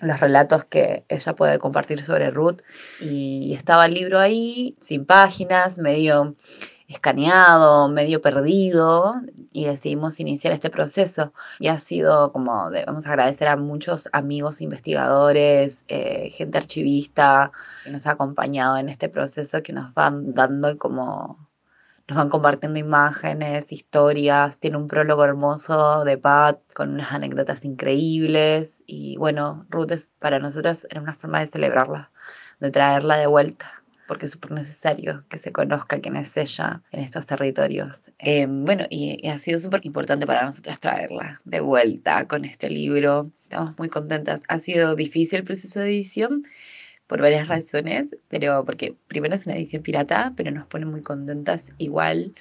los relatos que ella puede compartir sobre Ruth. Y estaba el libro ahí, sin páginas, medio escaneado, medio perdido, y decidimos iniciar este proceso. Y ha sido como, debemos agradecer a muchos amigos investigadores, eh, gente archivista que nos ha acompañado en este proceso, que nos van dando como nos van compartiendo imágenes, historias, tiene un prólogo hermoso de Pat con unas anécdotas increíbles y bueno, Ruth es, para nosotros era una forma de celebrarla, de traerla de vuelta porque es súper necesario que se conozca quién es ella en estos territorios. Eh, bueno, y, y, ha sido súper importante para nosotras traerla de vuelta con este libro. Estamos muy contentas. Ha sido difícil el proceso de edición, por varias razones, pero porque primero es una edición pirata, pero nos pone muy contentas igual.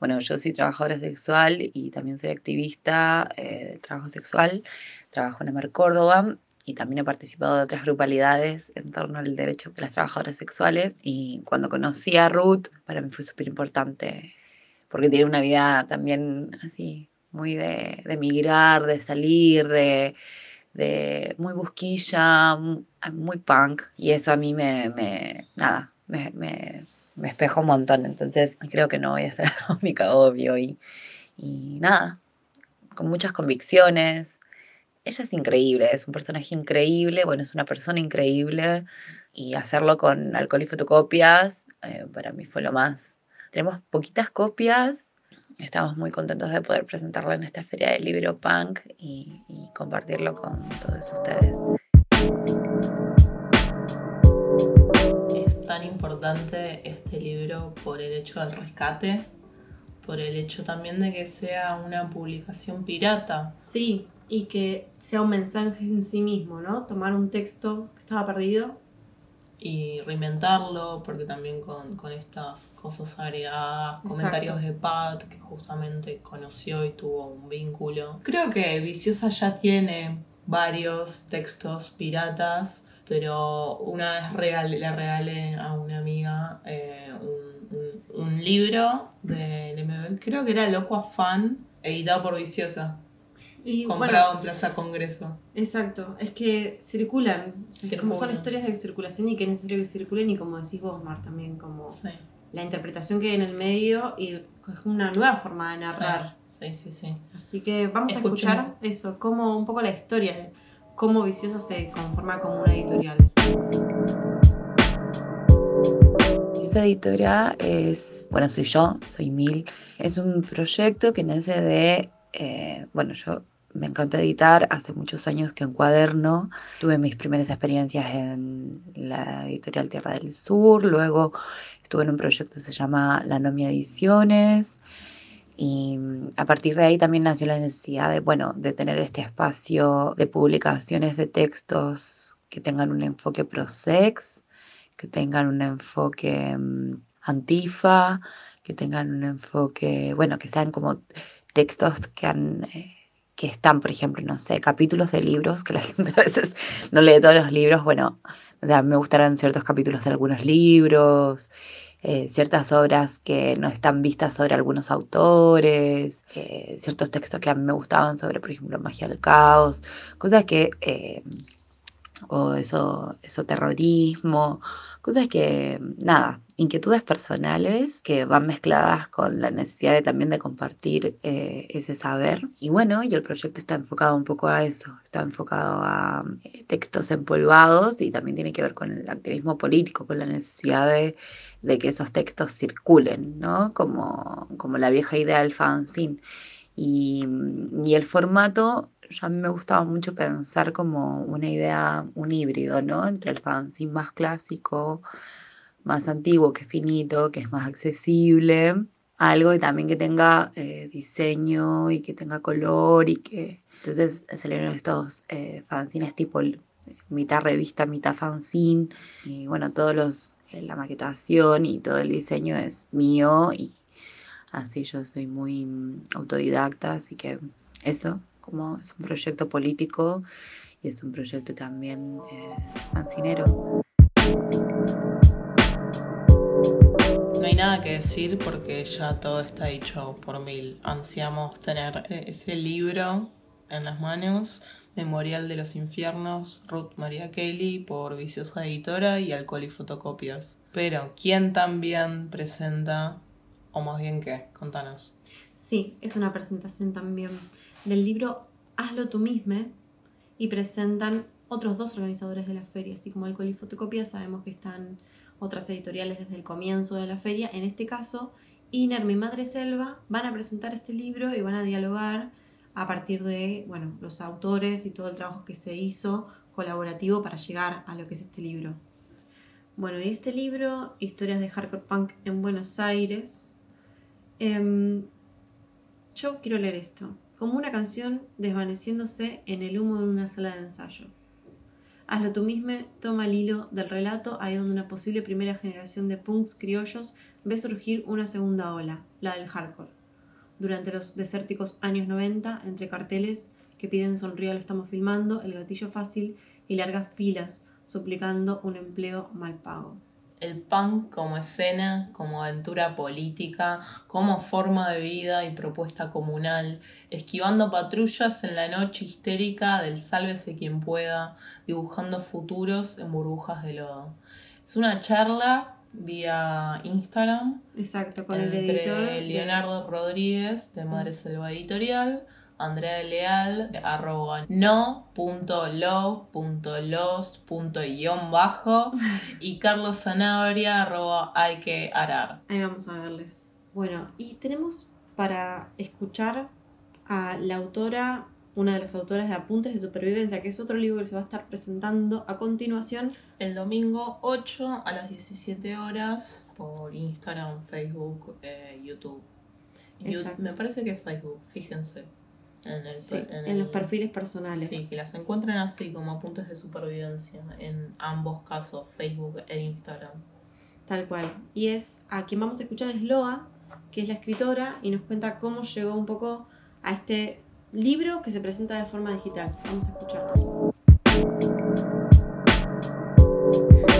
Bueno, yo soy trabajadora sexual y también soy activista eh, de trabajo sexual, trabajo en Emer Córdoba y también he participado de otras grupalidades en torno al derecho de las trabajadoras sexuales y cuando conocí a Ruth para mí fue súper importante porque tiene una vida también así muy de, de migrar, de salir, de de muy busquilla, muy punk, y eso a mí me, me nada, me, me, me espejo un montón, entonces creo que no voy a ser única, obvio, y, y nada, con muchas convicciones. Ella es increíble, es un personaje increíble, bueno, es una persona increíble, y hacerlo con alcohol y fotocopias, eh, para mí fue lo más. Tenemos poquitas copias, estamos muy contentos de poder presentarlo en esta feria del libro punk y, compartirlo con todos ustedes. Es tan importante este libro por el hecho del rescate, por el hecho también de que sea una publicación pirata. Sí, y que sea un mensaje en sí mismo, ¿no? Tomar un texto que estaba perdido y reinventarlo, porque también con, con estas cosas agregadas, comentarios de Pat, que justamente conoció y tuvo un vínculo. Creo que Viciosa ya tiene varios textos piratas, pero una vez regal, le regalé a una amiga eh, un, un, un, libro de creo que era Loco Afán, editado por Viciosa. Y, comprado bueno, en Plaza Congreso. Exacto, es que circulan, Circulan. como son historias de circulación y que es necesario que circulen y como decís vos, Mar, también como Sí. la interpretación que hay en el medio y es una nueva forma de narrar. Sí, sí, sí. Así que vamos a escuchar eso, como un poco la historia de cómo Viciosa se conforma como una editorial. Esa editora es, bueno, soy yo, soy Mil. Es un proyecto que nace de, eh, bueno, yo me encanta editar, hace muchos años que encuaderno, tuve mis primeras experiencias en la editorial Tierra del Sur, luego estuve en un proyecto que se llama La Nomia Ediciones, y mm, a partir de ahí también nació la necesidad de, bueno, de tener este espacio de publicaciones de textos que tengan un enfoque pro-sex, que tengan un enfoque mm, antifa, que tengan un enfoque, bueno, que sean como textos que han... eh, que están, por ejemplo, no sé, capítulos de libros, que la gente a veces no lee todos los libros, bueno, o sea, me gustarán ciertos capítulos de algunos libros, eh, ciertas obras que no están vistas sobre algunos autores, eh, ciertos textos que a mí me gustaban sobre, por ejemplo, magia del caos, cosas que, eh, o eso, eso terrorismo, cosas que, nada, inquietudes personales que van mezcladas con la necesidad de, también de compartir eh, ese saber. Y bueno, y el proyecto está enfocado un poco a eso, está enfocado a eh, textos empolvados y también tiene que ver con el activismo político, con la necesidad de, de que esos textos circulen, ¿no? Como, como la vieja idea del fanzine. Y, y el formato, a mí me gustaba mucho pensar como una idea, un híbrido, ¿no? Entre el fanzine más clásico, más antiguo, que es finito, que es más accesible, algo que también que tenga eh, diseño y que tenga color y que... Entonces salieron estos eh, fanzines tipo eh, mitad revista, mitad fanzine y bueno, todos los... eh, la maquetación y todo el diseño es mío y así yo soy muy mm, autodidacta, así que eso como es un proyecto político y es un proyecto también eh, fancinero. No hay nada que decir porque ya todo está dicho por mil. Ansiamos tener e- ese libro en las manos. Memorial de los Infiernos, Ruth María Kelly, por Viciosa Editora y Alcohol y Fotocopias. Pero, ¿quién también presenta, o más bien qué? Contanos. Sí, es una presentación también del libro Hazlo tú mismo y presentan otros dos organizadores de la feria, así como Alcohol y Fotocopia, sabemos que están otras editoriales desde el comienzo de la feria. En este caso, Iner, mi madre Selva, van a presentar este libro y van a dialogar a partir de bueno, los autores y todo el trabajo que se hizo colaborativo para llegar a lo que es este libro. Bueno, y este libro, Historias de Hardcore Punk en Buenos Aires, em, yo quiero leer esto, como una canción desvaneciéndose en el humo de una sala de ensayo. Hazlo tú mismo, toma el hilo del relato ahí donde una posible primera generación de punks criollos ve surgir una segunda ola, la del hardcore. Durante los desérticos años 90, entre carteles que piden sonría lo estamos filmando, el gatillo fácil y largas filas suplicando un empleo mal pago. El punk como escena, como aventura política, como forma de vida y propuesta comunal, esquivando patrullas en la noche histérica del sálvese quien pueda, dibujando futuros en burbujas de lodo. Es una charla vía Instagram Exacto, con el entre editor. Leonardo Rodríguez de Madre Selva Editorial, Andrea Leal arroba no.lo.los.guión bajo y Carlos Zanabria arroba hay que arar. Ahí vamos a verles. Bueno, y tenemos para escuchar a la autora una de las autoras de Apuntes de Supervivencia, que es otro libro que se va a estar presentando a continuación. El domingo 8 a las 17 horas por Instagram, Facebook, eh, YouTube. Me parece que es Facebook, fíjense. En, el, Sí, en en los perfiles personales. Sí, que las encuentren así como apuntes de supervivencia en ambos casos, Facebook e Instagram. Tal cual. Y es a quien vamos a escuchar es Loa, que es la escritora, y nos cuenta cómo llegó un poco a este libro que se presenta de forma digital. Vamos a escucharlo.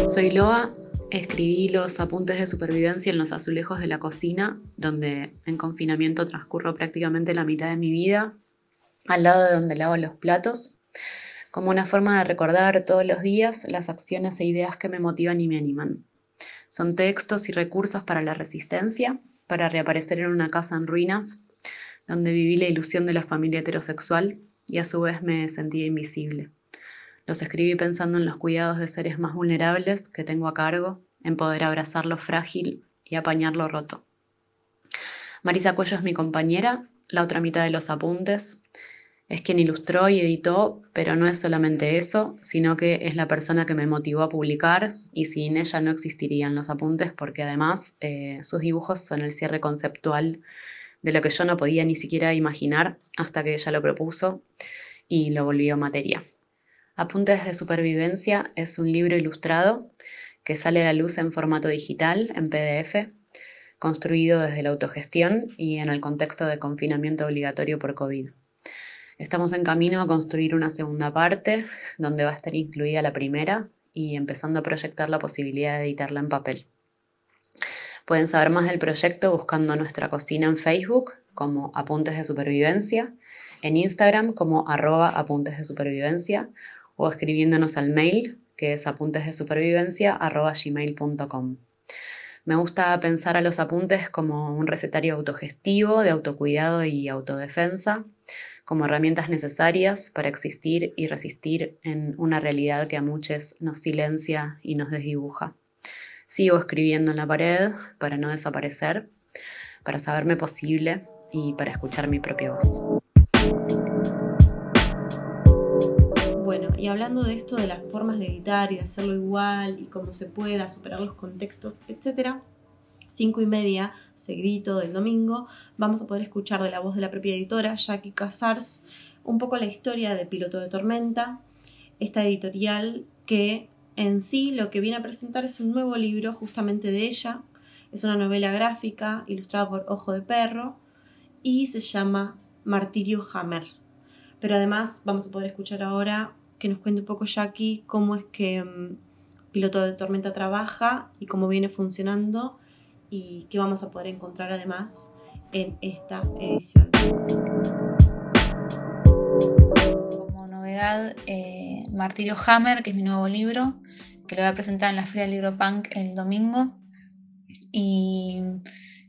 Soy Loa, escribí los apuntes de supervivencia en los azulejos de la cocina, donde en confinamiento transcurro prácticamente la mitad de mi vida, al lado de donde lavo los platos, como una forma de recordar todos los días las acciones e ideas que me motivan y me animan. Son textos y recursos para la resistencia, para reaparecer en una casa en ruinas, donde viví la ilusión de la familia heterosexual y a su vez me sentía invisible. Los escribí pensando en los cuidados de seres más vulnerables que tengo a cargo, en poder abrazar lo frágil y apañar lo roto. Marisa Cuello es mi compañera, la otra mitad de los apuntes. Es quien ilustró y editó, pero no es solamente eso, sino que es la persona que me motivó a publicar y sin ella no existirían los apuntes porque además eh, sus dibujos son el cierre conceptual de lo que yo no podía ni siquiera imaginar hasta que ella lo propuso y lo volvió materia. Apuntes de Supervivencia es un libro ilustrado que sale a la luz en formato digital, en PDF, construido desde la autogestión y en el contexto de confinamiento obligatorio por COVID. Estamos en camino a construir una segunda parte, donde va a estar incluida la primera y empezando a proyectar la posibilidad de editarla en papel. Pueden saber más del proyecto buscando nuestra cocina en Facebook como Apuntes de Supervivencia, en Instagram como arroba apuntes de supervivencia o escribiéndonos al mail que es apuntesdesupervivencia.gmail.com. Me gusta pensar a los apuntes como un recetario autogestivo de autocuidado y autodefensa, como herramientas necesarias para existir y resistir en una realidad que a muchos nos silencia y nos desdibuja. Sigo escribiendo en la pared para no desaparecer, para saberme posible y para escuchar mi propia voz. Bueno, y hablando de esto de las formas de editar y de hacerlo igual y cómo se pueda superar los contextos, etc., cinco y media, seguidito del domingo, vamos a poder escuchar de la voz de la propia editora, Jackie Casars, un poco la historia de Piloto de Tormenta, esta editorial que en sí lo que viene a presentar es un nuevo libro justamente de ella, es una novela gráfica ilustrada por Ojo de Perro y se llama Martirio Hammer. Pero además vamos a poder escuchar ahora que nos cuente un poco Jackie cómo es que um, Piloto de Tormenta trabaja y cómo viene funcionando y qué vamos a poder encontrar además en esta edición. Como novedad, eh, Martirio Hammer, que es mi nuevo libro, que lo voy a presentar en la Feria del Libro Punk el domingo. Y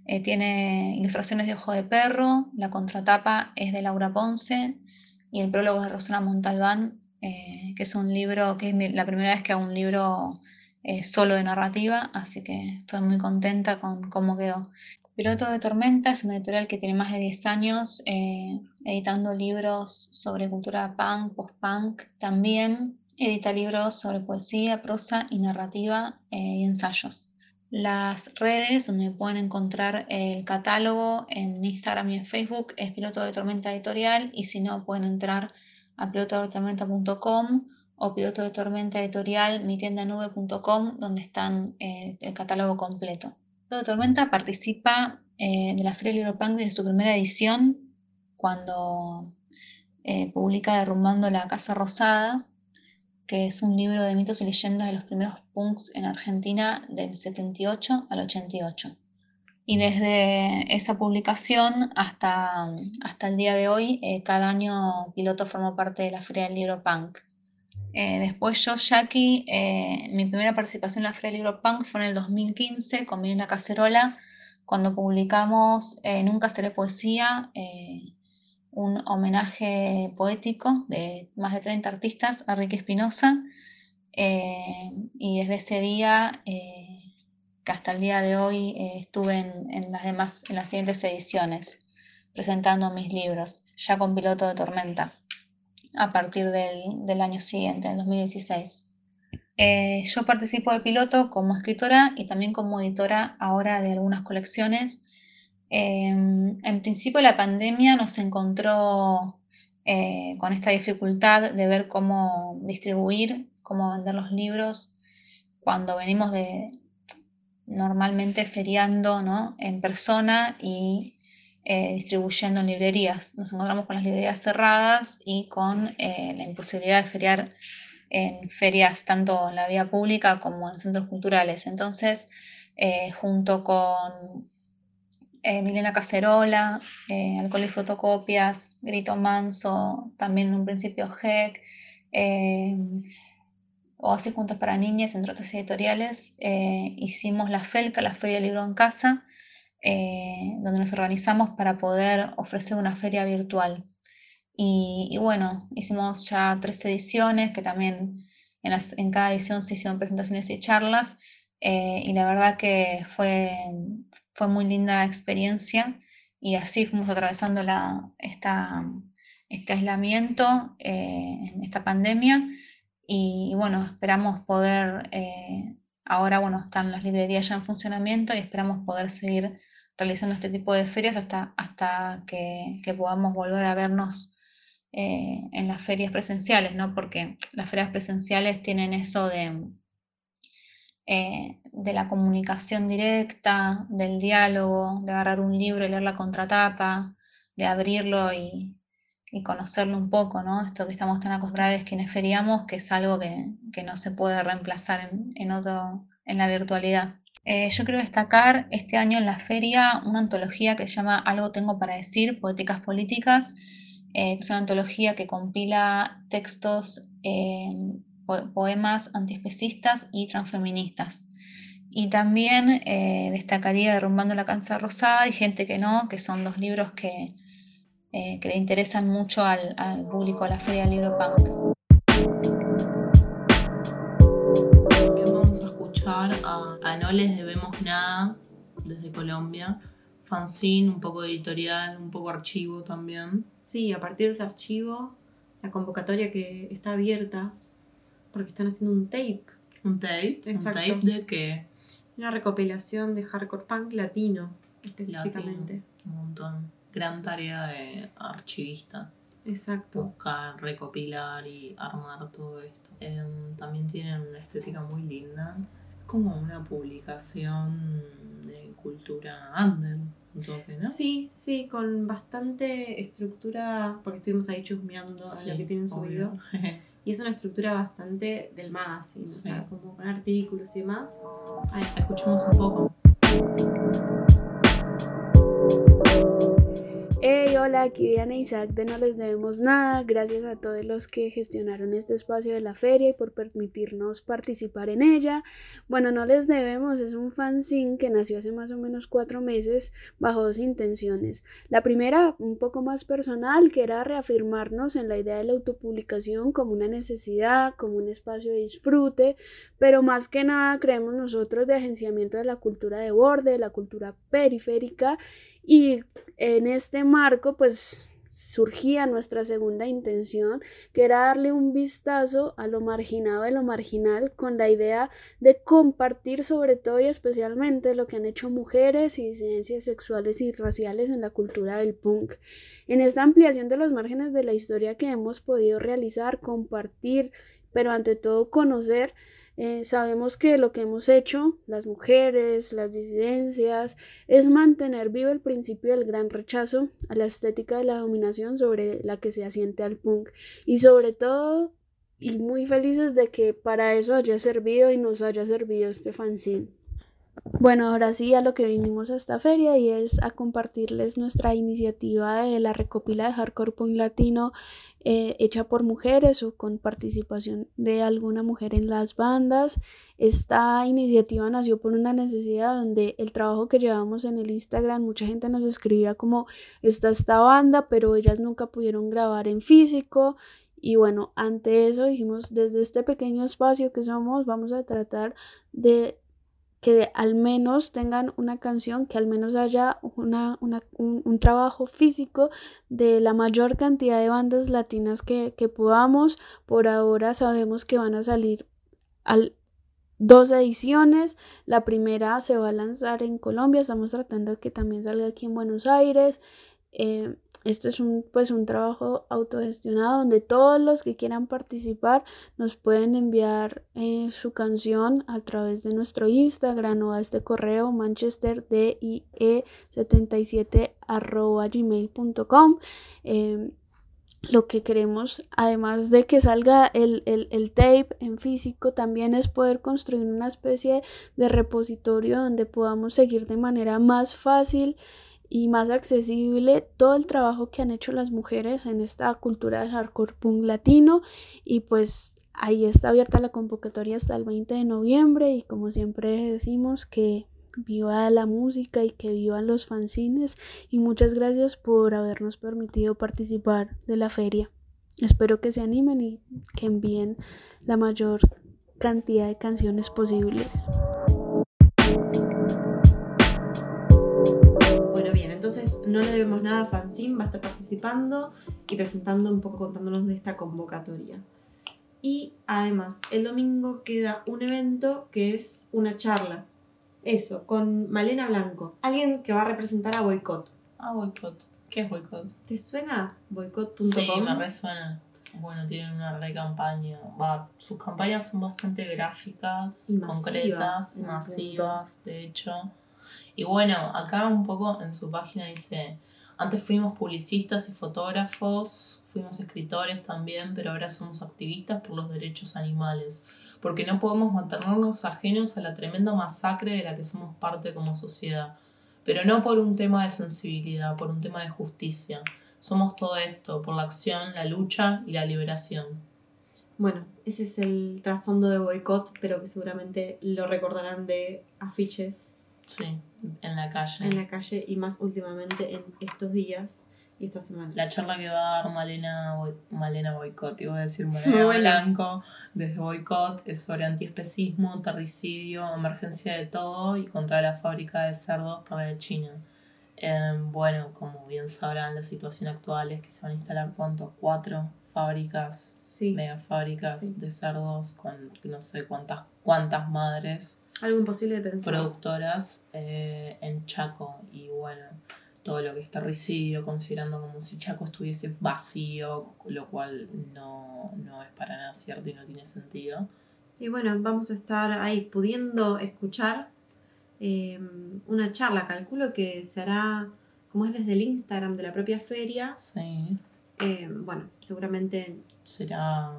eh, tiene ilustraciones de Ojo de Perro, la contratapa es de Laura Ponce y el prólogo es de Rosana Montalbán, eh, que es un libro, que es la primera vez que hago un libro eh, solo de narrativa, así que estoy muy contenta con cómo quedó. Piloto de Tormenta es una editorial que tiene más de 10 años eh, editando libros sobre cultura punk, post-punk. También edita libros sobre poesía, prosa y narrativa eh, y ensayos. Las redes donde pueden encontrar el catálogo en Instagram y en Facebook es Piloto de Tormenta Editorial y si no pueden entrar a pilotodetormenta.com o Piloto de Tormenta Editorial, mitiendanube.com donde están eh, el catálogo completo. Piloto de Tormenta participa eh, de la Feria Libro Punk desde su primera edición cuando eh, publica Derrumbando la Casa Rosada, que es un libro de mitos y leyendas de los primeros punks en Argentina del 78 al 88. Y desde esa publicación hasta, hasta el día de hoy, eh, cada año Piloto formó parte de la Feria del Libro Punk. Eh, después yo, Jackie, eh, mi primera participación en la Feria Libro Punk fue en el 2015 con Milena Cacerola, cuando publicamos eh, Nunca seré poesía, eh, un homenaje poético de más de 30 artistas a Ricky Espinosa. eh, y desde ese día, que hasta el día de hoy, estuve en las demás, en las siguientes ediciones, presentando mis libros, ya con piloto de tormenta. A partir del, año siguiente, el 2016. Eh, yo participo de piloto como escritora y también como editora ahora de algunas colecciones. Em, en principio la pandemia nos encontró eh, con esta dificultad de ver cómo distribuir, cómo vender los libros cuando venimos de normalmente feriando ¿no? en persona y eh, distribuyendo en librerías. Nos encontramos con las librerías cerradas y con eh, la imposibilidad de feriar en ferias tanto en la vía pública como en centros culturales. Entonces, eh, junto con Milena Cacerola, Alcohol y Fotocopias, Grito Manso, también en un principio GEC, o así Juntos para Niñas, entre otras editoriales, hicimos la FELCA, la Feria del Libro en Casa, eh, donde nos organizamos para poder ofrecer una feria virtual. Y, bueno, hicimos ya tres ediciones, que también en, cada edición se hicieron presentaciones y charlas, eh, y la verdad que fue, fue muy linda experiencia, y así fuimos atravesando la, esta, este aislamiento, eh, esta pandemia, y, bueno, esperamos poder, ahora bueno, están las librerías ya en funcionamiento y esperamos poder seguir realizando este tipo de ferias hasta, hasta que, podamos volver a vernos eh, en las ferias presenciales, ¿no? Porque las ferias presenciales tienen eso de, eh, de la comunicación directa, del diálogo, de agarrar un libro y leer la contratapa, de abrirlo y, conocerlo un poco, ¿no? Esto que estamos tan acostumbrados quienes feriamos, que es algo que, no se puede reemplazar en, otro, en la virtualidad. Eh, yo quiero destacar este año en la feria una antología que se llama Algo tengo para decir, Poéticas Políticas, eh, es una antología que compila textos, eh, poemas antiespecistas y transfeministas. Y también destacaría Derrumbando la Cansa Rosada y Gente que no, que son dos libros que, que le interesan mucho al, al público de la Feria del Libro Punk. Les debemos nada desde Colombia. Fanzine, un poco editorial, un poco archivo también. Sí, a partir de ese archivo, la convocatoria que está abierta, porque están haciendo un tape. ¿Un tape? Exacto. ¿Un tape de qué? Una recopilación de hardcore punk latino, específicamente. un montón. Gran tarea de archivista. Exacto. Buscar, recopilar y armar todo esto. Em, también tienen una estética muy linda como una publicación de cultura under, ¿no? Sí, sí, con bastante estructura, porque estuvimos ahí chusmeando a lo que tienen subido. y es una estructura bastante del magazine, o sea, como con artículos y demás. Ahí. Escuchemos un poco. Hey, hola, aquí Diana Isaac de No Les Debemos Nada. Gracias a todos los que gestionaron este espacio de la feria y por permitirnos participar en ella. Bueno, No Les Debemos es un fanzine que nació hace más o menos cuatro meses bajo dos intenciones. La primera, un poco más personal, que era reafirmarnos en la idea de la autopublicación como una necesidad, como un espacio de disfrute, pero más que nada creemos nosotros de agenciamiento de la cultura de borde, de la cultura periférica y en este marco, pues surgía nuestra segunda intención, que era darle un vistazo a lo marginado de lo marginal con la idea de compartir sobre todo y especialmente lo que han hecho mujeres y disidencias sexuales y raciales en la cultura del punk. En esta ampliación de los márgenes de la historia que hemos podido realizar, compartir, pero ante todo conocer, eh, sabemos que lo que hemos hecho, las mujeres, las disidencias, es mantener vivo el principio del gran rechazo a la estética de la dominación sobre la que se asiente al punk. Y sobre todo, y muy felices de que para eso haya servido y nos haya servido este fanzine. Bueno, ahora sí a lo que vinimos a esta feria y es a compartirles nuestra iniciativa de la recopila de hardcore punk latino eh, hecha por mujeres o con participación de alguna mujer en las bandas. Esta iniciativa nació por una necesidad donde el trabajo que llevamos en el Instagram, mucha gente nos escribía como está esta banda, pero ellas nunca pudieron grabar en físico. Y bueno, ante eso dijimos, desde este pequeño espacio que somos, vamos a tratar de que al menos tengan una canción, que al menos haya una, una, un, trabajo físico de la mayor cantidad de bandas latinas que, que podamos. Por ahora sabemos que van a salir al, dos ediciones. La primera se va a lanzar en Colombia, estamos tratando de que también salga aquí en Buenos Aires. Eh, esto es un, pues, un trabajo autogestionado donde todos los que quieran participar nos pueden enviar eh, su canción a través de nuestro Instagram o a este correo manchesterdie77 gmail.com. Eh, lo que queremos, además de que salga el, el, el, tape en físico, también es poder construir una especie de repositorio donde podamos seguir de manera más fácil y más accesible todo el trabajo que han hecho las mujeres en esta cultura del hardcore punk latino y pues ahí está abierta la convocatoria hasta el 20 de noviembre y como siempre decimos que viva la música y que vivan los fanzines y muchas gracias por habernos permitido participar de la feria. Espero que se animen y que envíen la mayor cantidad de canciones posibles. Entonces no le debemos nada a Fanzine, va a estar participando y presentando un poco, contándonos de esta convocatoria. Y además, el domingo queda un evento que es una charla. Eso, con Malena Blanco. Alguien que va a representar a Boycott. Ah, Boycott. ¿Qué es Boycott? ¿Te suena boycott.com? Sí, me resuena. Bueno, tienen una re campaña. sus campañas son bastante gráficas, concretas, masivas, de hecho. Y bueno, acá un poco en su página dice, antes fuimos publicistas y fotógrafos, fuimos escritores también, pero ahora somos activistas por los derechos animales, porque no podemos mantenernos ajenos a la tremenda masacre de la que somos parte como sociedad, pero no por un tema de sensibilidad, por un tema de justicia. Somos todo esto, por la acción, la lucha y la liberación. Bueno, ese es el trasfondo de boicot, pero que seguramente lo recordarán de afiches Sí, en la calle. En la calle y más últimamente en estos días y esta semana. La charla que va a dar Malena, Malena Boicot, iba a decir Malena Blanco, desde Boicot, es sobre antiespecismo, terricidio, emergencia de todo y contra la fábrica de cerdos para China. Em, bueno, como bien sabrán, la situación actual es que se van a instalar cuánto, cuatro fábricas, mega fábricas de cerdos con no sé cuántas, cuántas madres algo imposible de pensar. Productoras eh, en Chaco y bueno, todo lo que es terricidio, considerando como si Chaco estuviese vacío, lo cual no, es para nada cierto y no tiene sentido. Y bueno, vamos a estar ahí pudiendo escuchar em, una charla, calculo que se hará, como es desde el Instagram de la propia feria. Sí. Em, bueno, seguramente será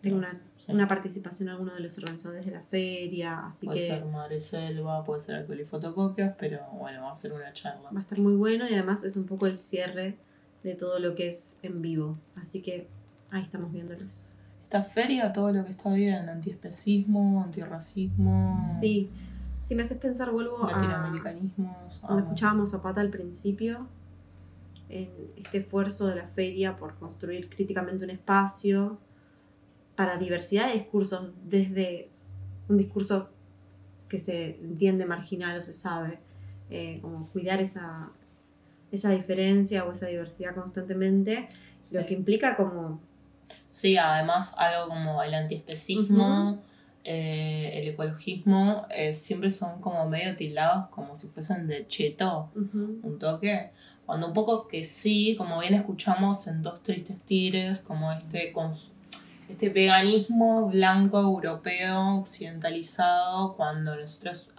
tengo una, una, participación en alguno de los organizadores de la feria, así puede que... Puede ser Madre Selva, puede ser alcohol y fotocopias, pero bueno, va a ser una charla. Va a estar muy bueno y además es un poco el cierre de todo lo que es en vivo, así que ahí estamos viéndolos. Esta feria, todo lo que está bien, antiespecismo, antirracismo... Sí, si me haces pensar, vuelvo Latinoamericanismos, a... Cuando escuchábamos a Pata al principio, en este esfuerzo de la feria por construir críticamente un espacio para diversidad de discursos, desde un discurso que se entiende marginal o se sabe, eh, como cuidar esa, esa diferencia o esa diversidad constantemente, lo que implica como... Sí, además algo como el antiespecismo, eh, el ecologismo, eh, siempre son como medio tildados como si fuesen de cheto, un toque. Cuando un poco que sí, como bien escuchamos en Dos Tristes Tigres, como este este veganismo blanco europeo occidentalizado cuando nosotros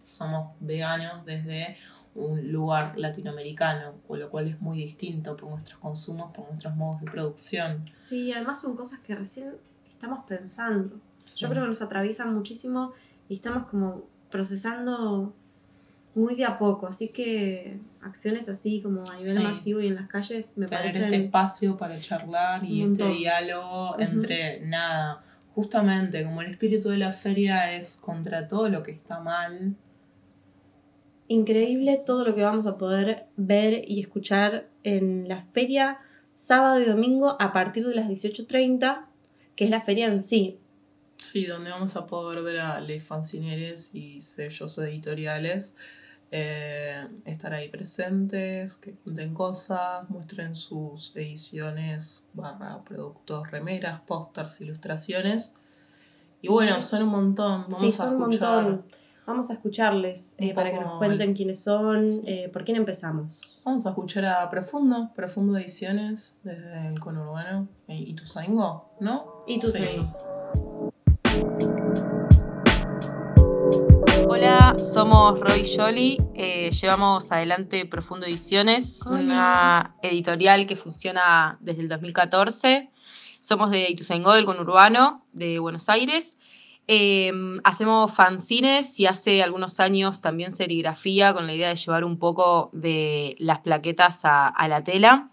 somos veganos desde un lugar latinoamericano, con lo cual es muy distinto por nuestros consumos, por nuestros modos de producción. Sí, además son cosas que recién estamos pensando. Yo creo que nos atraviesan muchísimo y estamos como procesando muy de a poco, así que acciones así como a nivel masivo y en las calles me Tener este espacio para charlar y este diálogo entre nada, justamente como el espíritu de la feria es contra todo lo que está mal. Increíble todo lo que vamos a poder ver y escuchar en la feria sábado y domingo a partir de las 18.30, que es la feria en sí. Sí, donde vamos a poder ver a les fanzineres y sellos editoriales eh, estar ahí presentes, que cuenten cosas, muestren sus ediciones, barra productos, remeras, pósters, ilustraciones. Y bueno, son un montón. Vamos sí, son a escuchar. un montón. Vamos a escucharles eh, para que nos cuenten quiénes son. Eh, ¿Por quién empezamos? Vamos a escuchar a Profundo, Profundo Ediciones, desde el conurbano. E Ituzaingó, ¿no? Ituzaingó. Hola, somos Roy Jolly. eh, llevamos adelante Profundo Ediciones, una editorial que funciona desde el 2014. Somos de Ituzaingó, del conurbano de Buenos Aires. Eh, hacemos fanzines y hace algunos años también serigrafía con la idea de llevar un poco de las plaquetas a, a la tela.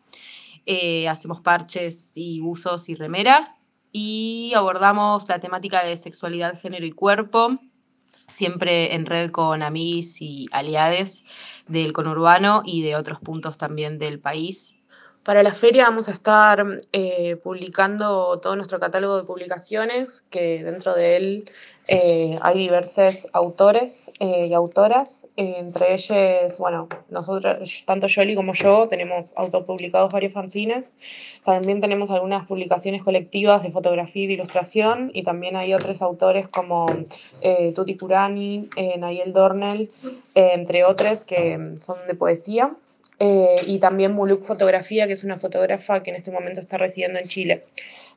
Eh, hacemos parches y buzos y remeras y abordamos la temática de sexualidad, género y cuerpo, siempre en red con amiguis y aliades del conurbano y de otros puntos también del país. Para la feria vamos a estar eh, publicando todo nuestro catálogo de publicaciones, que dentro de él eh, hay diversos autores eh, y autoras, entre ellos, bueno, nosotros, tanto Yoli como yo, tenemos autopublicados varios fanzines, también tenemos algunas publicaciones colectivas de fotografía y de ilustración, y también hay otros autores como eh, Tuti Purani, eh, Nayel Dornel, eh, entre otros que son de poesía. Eh, y también Muluk Fotografía, que es una fotógrafa que en este momento está residiendo en Chile.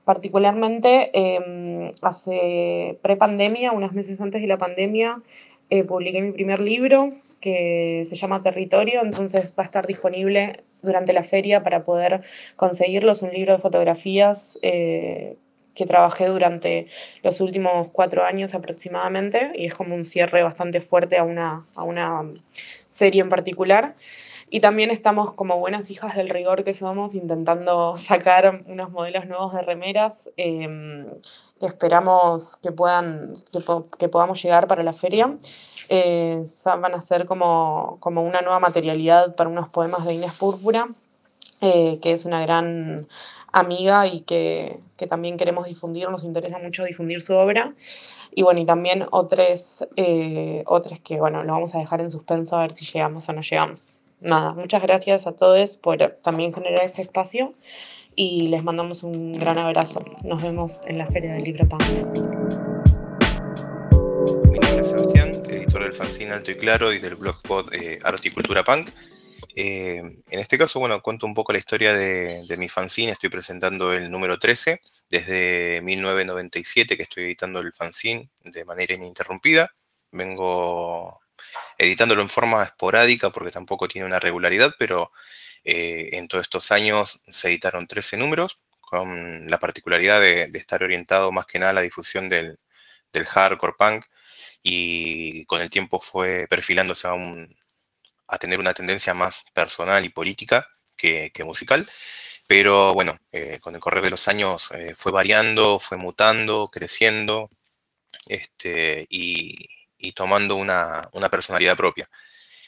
Particularmente, eh, hace prepandemia, unos meses antes de la pandemia, eh, publiqué mi primer libro que se llama Territorio, entonces va a estar disponible durante la feria para poder conseguirlo. Es un libro de fotografías eh, que trabajé durante los últimos cuatro años aproximadamente y es como un cierre bastante fuerte a una, a una serie en particular. Y también estamos como buenas hijas del rigor que somos intentando sacar unos modelos nuevos de remeras eh, que esperamos que puedan que, po- que podamos llegar para la feria. Eh, van a ser como, como una nueva materialidad para unos poemas de Inés Púrpura, eh, que es una gran amiga y que, que también queremos difundir, nos interesa mucho difundir su obra. Y bueno, y también otros, eh, que bueno, lo vamos a dejar en suspenso a ver si llegamos o no llegamos. Nada, muchas gracias a todos por también generar este espacio y les mandamos un gran abrazo. Nos vemos en la Feria del Libro Punk. Mi nombre es Sebastián, editor del fanzine Alto y Claro y del blogspot eh, Arte y Cultura Punk. Eh, en este caso, bueno, cuento un poco la historia de, de mi fanzine. Estoy presentando el número 13 desde 1997 que estoy editando el fanzine de manera ininterrumpida. Vengo editándolo en forma esporádica porque tampoco tiene una regularidad, pero eh, en todos estos años se editaron 13 números con la particularidad de, estar orientado más que nada a la difusión del, hardcore punk y con el tiempo fue perfilándose a, tener una tendencia más personal y política que, que musical. Pero bueno, eh, con el correr de los años eh, fue variando, fue mutando, creciendo este, y, y tomando una, una personalidad propia.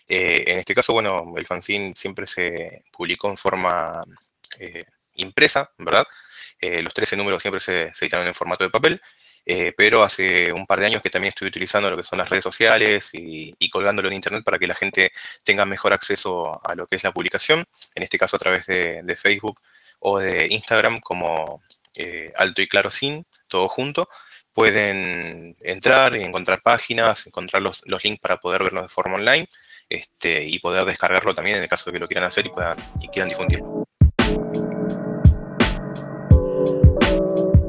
Eh, en este caso, bueno, el fanzine siempre se publicó en forma eh, impresa, ¿verdad? Eh, los 13 números siempre se, editaron en formato de papel, pero hace un par de años que también estoy utilizando lo que son las redes sociales y, colgándolo en internet para que la gente tenga mejor acceso a lo que es la publicación, en este caso a través de, de Facebook o de Instagram como Alto y Claro Sin, todo junto. Pueden entrar y encontrar páginas, encontrar los, los links para poder verlo de forma online este, y poder descargarlo también en el caso de que lo quieran hacer y, puedan, y quieran difundirlo.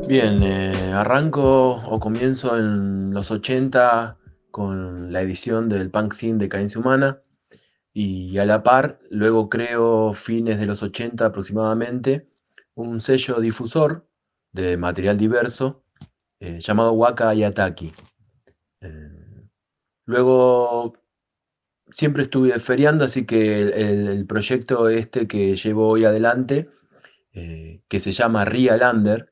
Bien, eh, arranco o comienzo en los 80 con la edición del Punk Scene de Cadencia Humana y a la par luego creo fines de los 80 aproximadamente un sello difusor de material diverso eh, llamado Waka Yataki. Eh, luego siempre estuve feriando, así que el, proyecto este que llevo hoy adelante, eh, que se llama Real Under,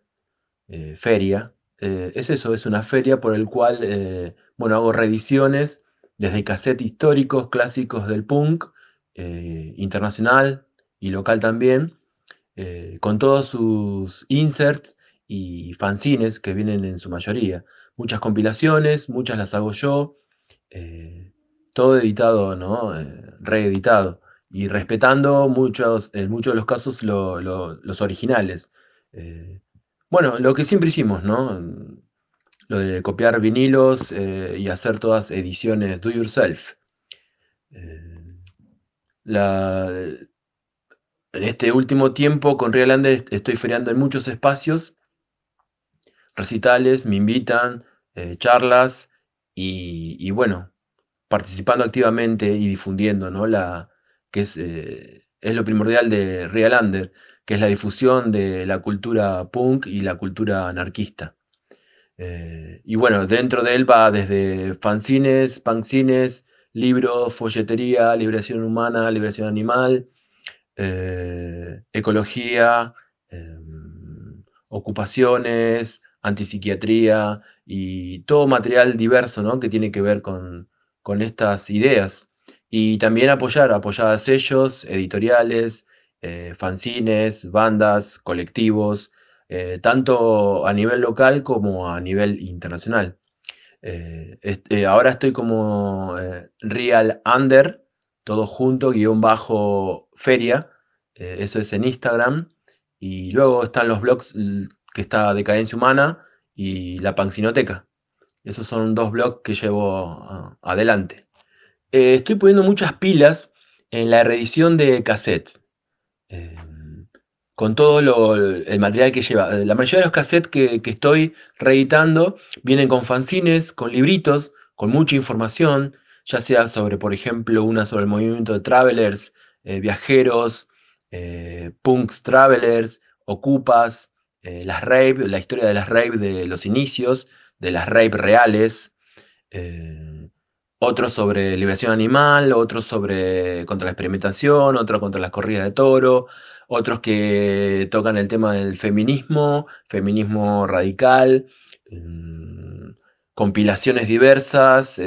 eh, feria. Es eso, es una feria por el cual, bueno, hago reediciones desde cassette históricos, clásicos del punk, internacional y local también, con todos sus inserts y fanzines que vienen en su mayoría. muchas compilaciones, muchas las hago yo, todo editado, ¿no? reeditado y respetando muchos, en muchos de los casos los originales. bueno, lo que siempre hicimos, ¿no? Lo de copiar vinilos y hacer todas ediciones do yourself. En este último tiempo con Real Andes estoy feriando en muchos espacios, recitales, me invitan, eh, charlas y, bueno, participando activamente y difundiendo, ¿no? La, que es, eh, es lo primordial de Real Under, que es la difusión de la cultura punk y la cultura anarquista. Eh, y bueno, dentro de él va desde fanzines, pancines, libros, folletería, liberación humana, liberación animal, ecología, em, ocupaciones, antipsiquiatría y todo material diverso ¿no? que tiene que ver con, estas ideas. Y también apoyar, apoyar a sellos, editoriales, eh, fanzines, bandas, colectivos, eh, tanto a nivel local como a nivel internacional. Este, ahora estoy como Real Under, todo junto, guion bajo feria, eh, eso es en Instagram, y luego están los blogs que está Decadencia Humana y La Pancinoteca. Esos son dos blogs que llevo ah, adelante. Eh, estoy poniendo muchas pilas en la reedición de cassette. Em, con todo el material que lleva. La mayoría de los cassettes que, estoy reeditando vienen con fanzines, con libritos, con mucha información, ya sea sobre, por ejemplo, una sobre el movimiento de travelers, eh, viajeros, eh, punks travelers, ocupas, eh, las la historia de las rave de los inicios, de las rave reales, otros sobre liberación animal, otros sobre contra la experimentación, otros contra las corridas de toro, otros que tocan el tema del feminismo, feminismo radical, mm, compilaciones diversas,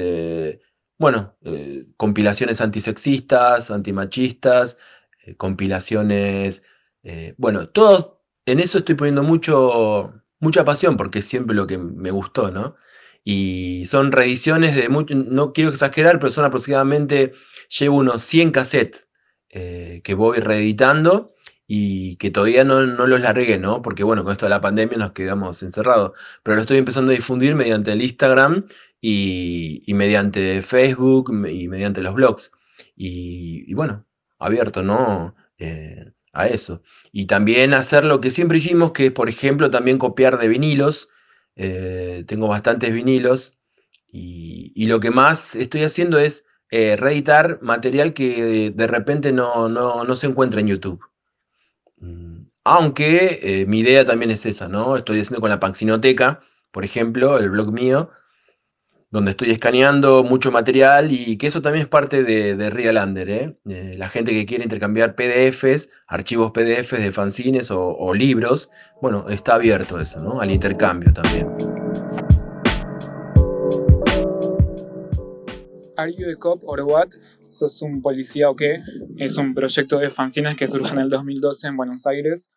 bueno, eh, compilaciones antisexistas, antimachistas, eh, compilaciones, eh, bueno, todos, en eso estoy poniendo mucho, mucha pasión porque es siempre lo que me gustó, ¿no? Y son reediciones de, mucho, no quiero exagerar, pero son aproximadamente, llevo unos 100 cassettes que voy reeditando y que todavía no, no, los largué, ¿no? Porque bueno, con esto de la pandemia nos quedamos encerrados. Pero lo estoy empezando a difundir mediante el Instagram y, mediante Facebook y mediante los blogs. Y, bueno, abierto, ¿no? Eh, a eso. Y también hacer lo que siempre hicimos, que es, por ejemplo, también copiar de vinilos. Eh, tengo bastantes vinilos. Y, lo que más estoy haciendo es eh, reeditar material que de, repente no, no, se encuentra en YouTube. Mm, aunque mi idea también es esa, ¿no? Estoy haciendo con la Paxinoteca, por ejemplo, el blog mío, donde estoy escaneando mucho material y que eso también es parte de, de Realander. ¿eh? ¿eh? la gente que quiere intercambiar PDFs, archivos PDFs de fanzines o, libros, bueno, está abierto eso, ¿no? Al intercambio también. Are You a Cop or What? ¿Sos un policía o qué? Es un proyecto de fanzines que surge en el 2012 en Buenos Aires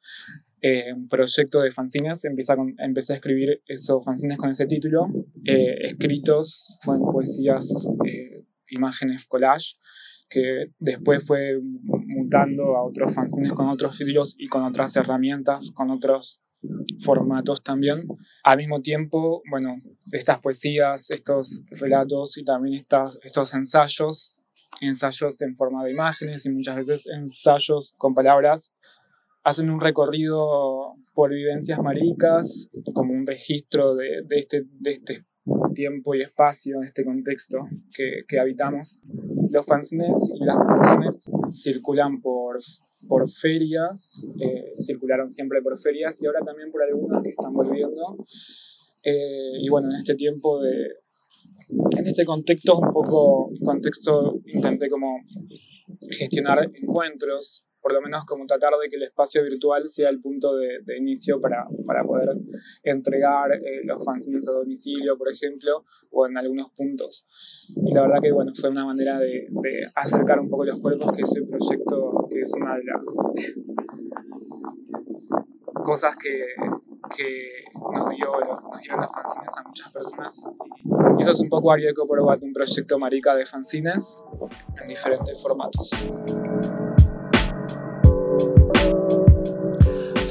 eh, un proyecto de fanzines, empecé a, empecé a escribir esos fanzines con ese título, eh, escritos, fueron poesías, eh, imágenes, collage, que después fue mutando a otros fanzines con otros títulos y con otras herramientas, con otros formatos también. Al mismo tiempo, bueno, estas poesías, estos relatos y también estas, estos ensayos, ensayos en forma de imágenes y muchas veces ensayos con palabras, hacen un recorrido por vivencias maricas, como un registro de, este, de este tiempo y espacio, este contexto que, habitamos. Los fanzines y las producciones circulan por, por ferias, eh, circularon siempre por ferias y ahora también por algunas que están volviendo. Eh, y bueno, en este tiempo de, en este contexto, un poco, contexto, intenté como gestionar encuentros por lo menos como tratar de que el espacio virtual sea el punto de, inicio para, para, poder entregar eh, los fanzines a domicilio, por ejemplo, o en algunos puntos. Y la verdad que bueno, fue una manera de, de acercar un poco los cuerpos, que ese proyecto, que es una de las cosas que, que nos, dio, nos dieron los fanzines a muchas personas. Y eso es un poco Arieco por un proyecto marica de fanzines en diferentes formatos.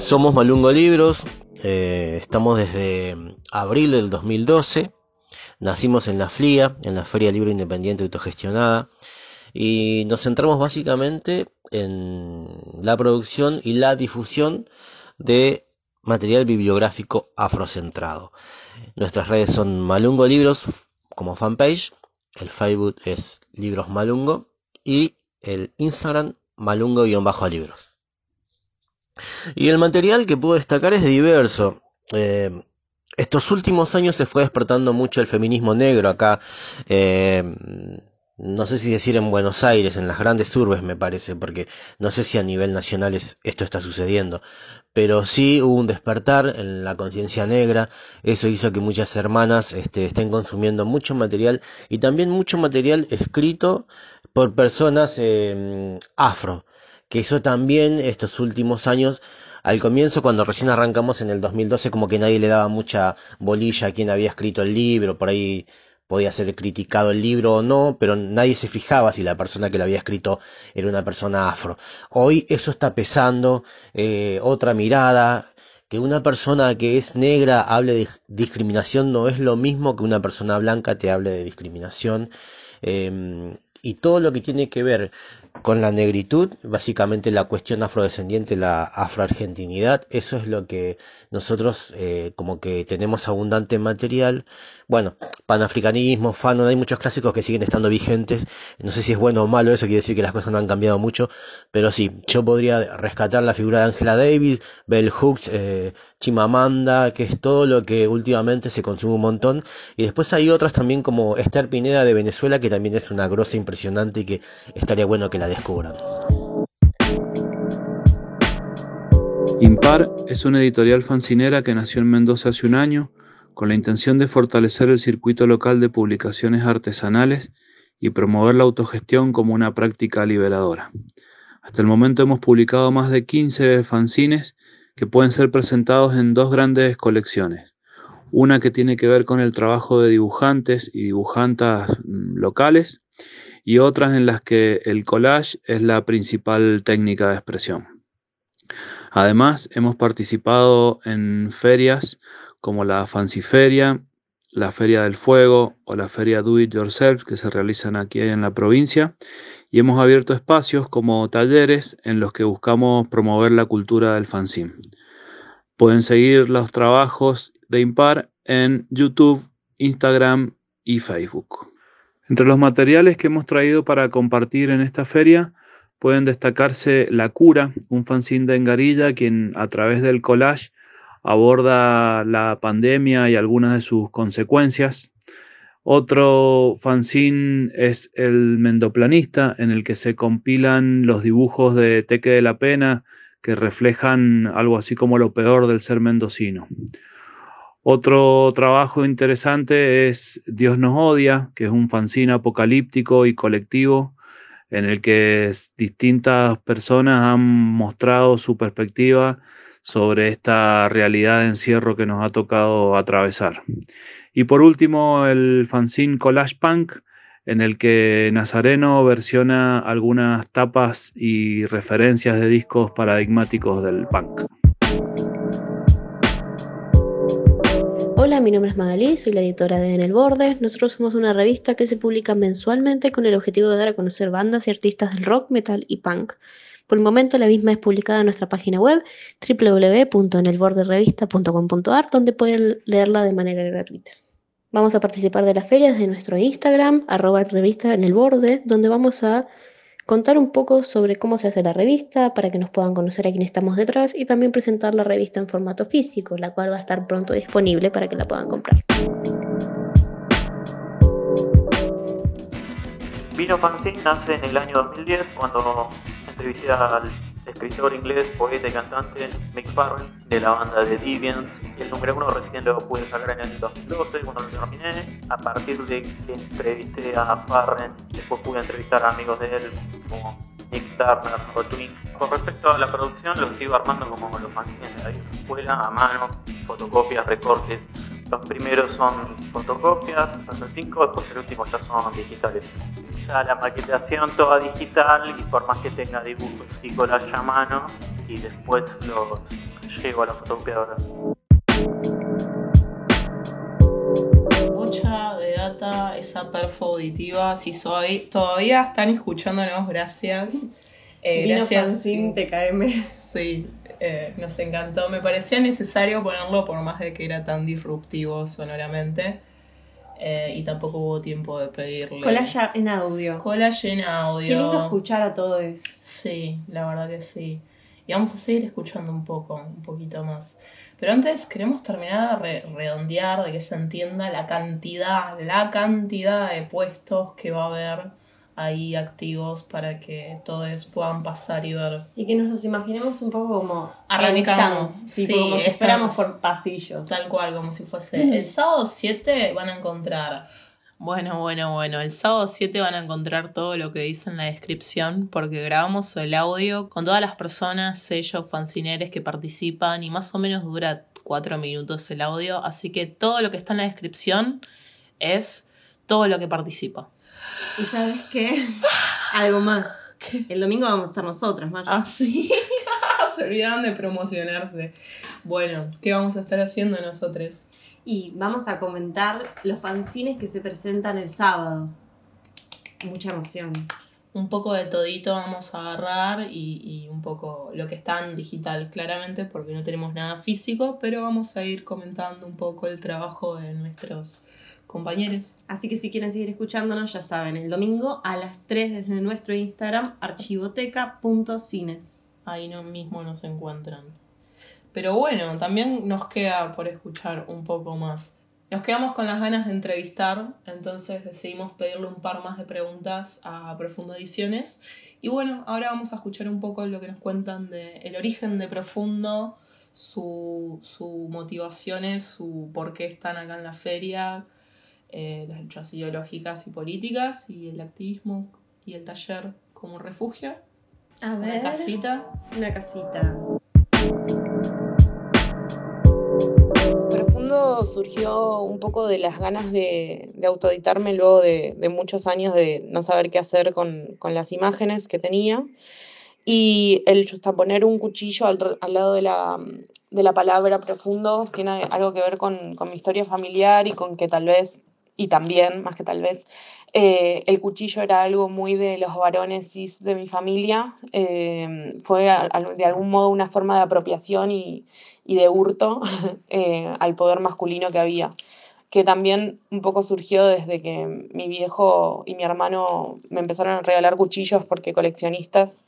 Somos Malungo Libros, eh, estamos desde abril del 2012, nacimos en la FLIA, en la Feria Libre Independiente Autogestionada, y nos centramos básicamente en la producción y la difusión de material bibliográfico afrocentrado. Nuestras redes son Malungo Libros como fanpage, el Facebook es Libros Malungo y el Instagram Malungo-libros. Y el material que puedo destacar es diverso. Eh, estos últimos años se fue despertando mucho el feminismo negro acá. Eh, no sé si decir en Buenos Aires, en las grandes urbes me parece, porque no sé si a nivel nacional esto está sucediendo, pero sí hubo un despertar en la conciencia negra, eso hizo que muchas hermanas este, estén consumiendo mucho material y también mucho material escrito por personas eh, afro, que eso también estos últimos años, al comienzo cuando recién arrancamos en el 2012 como que nadie le daba mucha bolilla a quien había escrito el libro, por ahí podía ser criticado el libro o no, pero nadie se fijaba si la persona que lo había escrito era una persona afro. Hoy eso está pesando, eh, otra mirada, que una persona que es negra hable de discriminación no es lo mismo que una persona blanca te hable de discriminación. Em, y todo lo que tiene que ver con la negritud, básicamente la cuestión afrodescendiente, la afroargentinidad, eso es lo que nosotros eh, como que tenemos abundante material. Bueno, panafricanismo, fanon, hay muchos clásicos que siguen estando vigentes. No sé si es bueno o malo, eso quiere decir que las cosas no han cambiado mucho, pero sí, yo podría rescatar la figura de Angela Davis, Bell Hooks, eh, Chimamanda, que es todo lo que últimamente se consume un montón. Y después hay otras también como Esther Pineda de Venezuela, que también es una grosa impresionante y que estaría bueno que la descubran. Impar es una editorial fancinera que nació en Mendoza hace un año con la intención de fortalecer el circuito local de publicaciones artesanales y promover la autogestión como una práctica liberadora. Hasta el momento hemos publicado más de 15 fanzines que pueden ser presentados en dos grandes colecciones. Una que tiene que ver con el trabajo de dibujantes y dibujantas mm, locales y otras en las que el collage es la principal técnica de expresión. Además, hemos participado en ferias como la Fanciferia, la Feria del Fuego o la Feria Do It Yourself que se realizan aquí en la provincia y hemos abierto espacios como talleres en los que buscamos promover la cultura del fanzine. Pueden seguir los trabajos de Impar en YouTube, Instagram y Facebook. Entre los materiales que hemos traído para compartir en esta feria pueden destacarse La Cura, un fanzine de Engarilla, quien a través del collage aborda la pandemia y algunas de sus consecuencias. Otro fanzine es El Mendoplanista, en el que se compilan los dibujos de Teque de la Pena que reflejan algo así como lo peor del ser mendocino. Otro trabajo interesante es Dios nos odia, que es un fanzine apocalíptico y colectivo en el que distintas personas han mostrado su perspectiva sobre esta realidad de encierro que nos ha tocado atravesar. Y por último, el fanzine Collage Punk, en el que Nazareno versiona algunas tapas y referencias de discos paradigmáticos del punk. Hola, mi nombre es Magalí, soy la editora de En el Borde. Nosotros somos una revista que se publica mensualmente con el objetivo de dar a conocer bandas y artistas del rock, metal y punk. Por el momento la misma es publicada en nuestra página web www.enelborderevista.com.ar donde pueden leerla de manera gratuita. Vamos a participar de las ferias de nuestro Instagram, arroba revista en el borde, donde vamos a contar un poco sobre cómo se hace la revista para que nos puedan conocer a quienes estamos detrás y también presentar la revista en formato físico, la cual va a estar pronto disponible para que la puedan comprar. Vino Fanzine nace en el año 2010 cuando entrevisté al escritor inglés, poeta y cantante Mick Farrell de la banda de Deviants el número uno recién lo pude sacar en el 2012 cuando lo terminé. A partir de que entrevisté a Farrell, después pude entrevistar a amigos de él como Nick Turner o Twin. Con respecto a la producción, lo sigo armando como los fanzines de la escuela, a mano, fotocopias, recortes. Los primeros son fotocopias, hasta 5, después el último ya son digitales. Ya la maquetación toda digital y por más que tenga dibujos y collage a mano y después los llevo a la fotocopiadora. Mucha de data, esa perfo auditiva, si soy, todavía están escuchándonos, gracias. Eh, Vino gracias. fanzine TKM. Sí, eh, nos encantó. Me parecía necesario ponerlo por más de que era tan disruptivo sonoramente. Eh, y tampoco hubo tiempo de pedirle. Collage en audio. Collage en audio. Qué lindo escuchar a todos. Sí, la verdad que sí. Y vamos a seguir escuchando un poco, un poquito más. Pero antes queremos terminar de re- redondear, de que se entienda la cantidad, la cantidad de puestos que va a haber ahí activos para que todos puedan pasar y ver. Y que nos los imaginemos un poco como Arrancamos. Sí, tipo como si fuéramos por pasillos. Tal cual, como si fuese. El sábado 7 van a encontrar. Bueno, bueno, bueno. El sábado 7 van a encontrar todo lo que dice en la descripción, porque grabamos el audio con todas las personas, sellos, fanzineres que participan, y más o menos dura 4 minutos el audio. Así que todo lo que está en la descripción es todo lo que participa. ¿Y sabes qué? Algo más. El domingo vamos a estar nosotros, Maya. Ah, sí. Se olvidaban de promocionarse. Bueno, ¿qué vamos a estar haciendo nosotros? Y vamos a comentar los fanzines que se presentan el sábado. Mucha emoción. un poco de todito vamos a agarrar y, y un poco lo que está en digital, claramente, porque no tenemos nada físico, pero vamos a ir comentando un poco el trabajo de nuestros compañeros. Así que si quieren seguir escuchándonos, ya saben, el domingo a las 3 desde nuestro Instagram, archivoteca.cines. Ahí no, mismo nos encuentran. Pero bueno, también nos queda por escuchar un poco más. Nos quedamos con las ganas de entrevistar, entonces decidimos pedirle un par más de preguntas a Profundo Ediciones. Y bueno, ahora vamos a escuchar un poco lo que nos cuentan de el origen de Profundo, su, su motivaciones, su por qué están acá en la feria, eh, las luchas ideológicas y políticas, y el activismo y el taller como refugio. A Una ver. casita. Una casita. Profundo surgió un poco de las ganas de, de autoeditarme luego de, de muchos años de no saber qué hacer con, con las imágenes que tenía. Y el poner un cuchillo al, al lado de la, de la palabra profundo tiene algo que ver con, con mi historia familiar y con que tal vez, y también, más que tal vez, eh, el cuchillo era algo muy de los varones cis de mi familia. eh, fue de algún modo una forma de apropiación y, y de hurto eh, al poder masculino que había. Que también un poco surgió desde que mi viejo y mi hermano me empezaron a regalar cuchillos porque coleccionistas.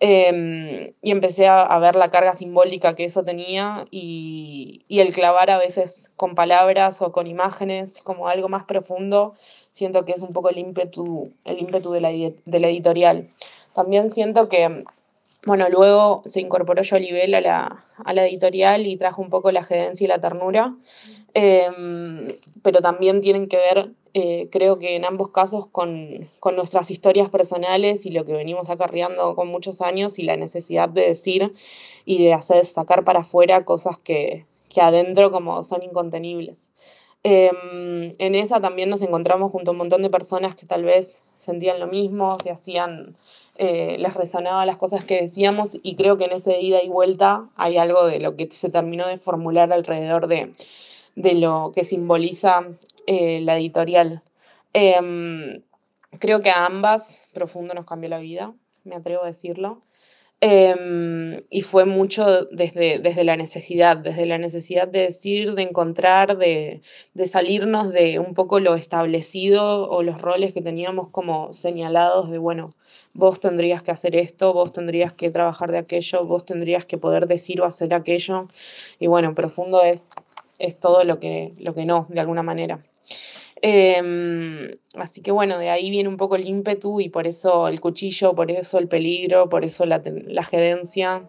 Eh, y empecé a, ver la carga simbólica que eso tenía y, y el clavar a veces con palabras o con imágenes como algo más profundo, siento que es un poco el ímpetu, el ímpetu de la, de la editorial. También siento que, bueno, luego se incorporó Jolibel a la, a la editorial y trajo un poco la gerencia y la ternura, Em, pero también tienen que ver, eh, creo que en ambos casos, con, con nuestras historias personales y lo que venimos acarreando con muchos años y la necesidad de decir y de hacer sacar para afuera cosas que, que adentro como son incontenibles. Em, en esa también nos encontramos junto a un montón de personas que tal vez sentían lo mismo, se hacían, eh, les resonaban las cosas que decíamos y creo que en ese ida y vuelta hay algo de lo que se terminó de formular alrededor de, de lo que simboliza eh, la editorial. Em, creo que a ambas Profundo nos cambió la vida, me atrevo a decirlo. Em, y fue mucho desde, desde la necesidad, desde la necesidad de decir, de encontrar, de, de salirnos de un poco lo establecido o los roles que teníamos como señalados de, bueno, vos tendrías que hacer esto, vos tendrías que trabajar de aquello, vos tendrías que poder decir o hacer aquello. Y bueno, profundo es, es todo lo que, lo que no, de alguna manera. Em, así que bueno, de ahí viene un poco el ímpetu y por eso el cuchillo, por eso el peligro, por eso la, la gerencia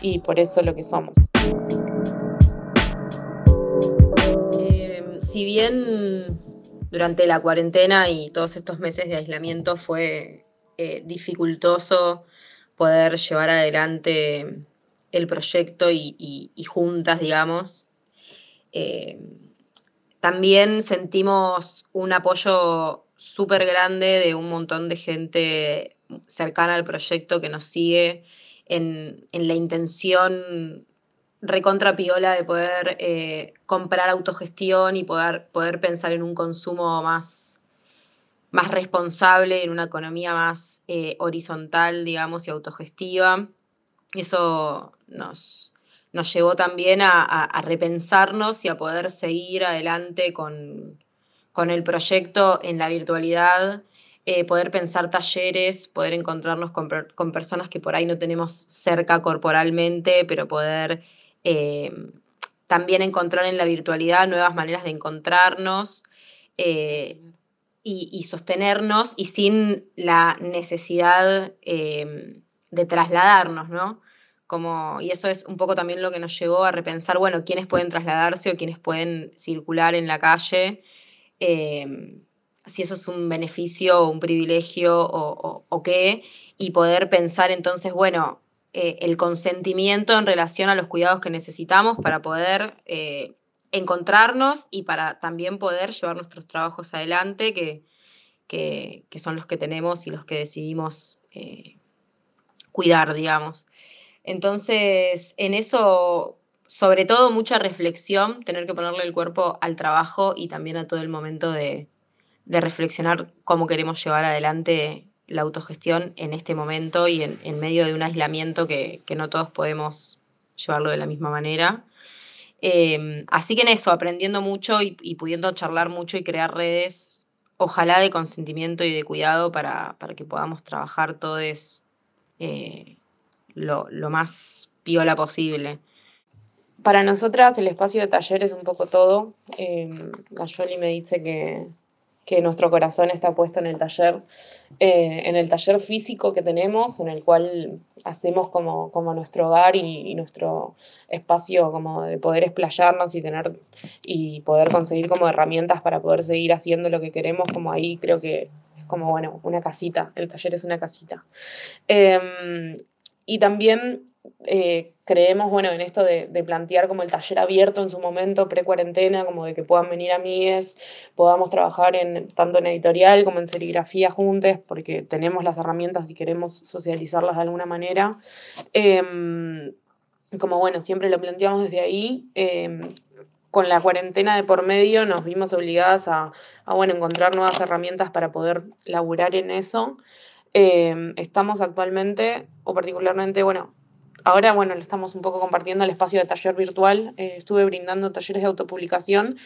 y por eso lo que somos. Eh, si bien durante la cuarentena y todos estos meses de aislamiento fue eh, dificultoso poder llevar adelante el proyecto y, juntas, digamos. Eh, también sentimos un apoyo súper grande de un montón de gente cercana al proyecto que nos sigue en, la intención recontra piola de poder eh, comprar autogestión y poder, poder pensar en un consumo más, más responsable, en una economía más eh, horizontal, digamos, y autogestiva. Eso nos, nos llevó también a, repensarnos y a poder seguir adelante con, el proyecto en la virtualidad, eh, poder pensar talleres, poder encontrarnos con, personas que por ahí no tenemos cerca corporalmente, pero poder eh, también encontrar en la virtualidad nuevas maneras de encontrarnos. Eh, y, sostenernos y sin la necesidad de trasladarnos, ¿no? Como, y eso es un poco también lo que nos llevó a repensar, bueno, quiénes pueden trasladarse o quiénes pueden circular en la calle, em, si eso es un beneficio o un privilegio o, qué, y poder pensar entonces, bueno, eh, el consentimiento en relación a los cuidados que necesitamos para poder eh, encontrarnos y para también poder llevar nuestros trabajos adelante, que, que, son los que tenemos y los que decidimos eh, cuidar, digamos. Entonces, en eso, sobre todo mucha reflexión, tener que ponerle el cuerpo al trabajo y también a todo el momento de, reflexionar cómo queremos llevar adelante la autogestión en este momento y en, medio de un aislamiento que, no todos podemos llevarlo de la misma manera. Em, así que en eso, aprendiendo mucho y, pudiendo charlar mucho y crear redes, ojalá de consentimiento y de cuidado para, que podamos trabajar todos eh, lo, más piola posible. Para nosotras el espacio de taller es un poco todo. Eh, me dice que, nuestro corazón está puesto en el taller, eh, en el taller físico que tenemos, en el cual hacemos como, como nuestro hogar y, nuestro espacio como de poder explayarnos y tener y poder conseguir como herramientas para poder seguir haciendo lo que queremos, como ahí creo que es como, bueno, una casita, el taller es una casita. Em, y también eh, creemos, bueno, en esto de, plantear como el taller abierto en su momento, pre-cuarentena, como de que puedan venir a MIES, podamos trabajar en, tanto en editorial como en serigrafía juntos, porque tenemos las herramientas y queremos socializarlas de alguna manera. Em, como bueno, siempre lo planteamos desde ahí. Em, con la cuarentena de por medio nos vimos obligadas a, a bueno, encontrar nuevas herramientas para poder laburar en eso. Em, estamos actualmente, o particularmente, bueno, ahora, bueno, le estamos un poco compartiendo el espacio de taller virtual. Eh, estuve brindando talleres de autopublicación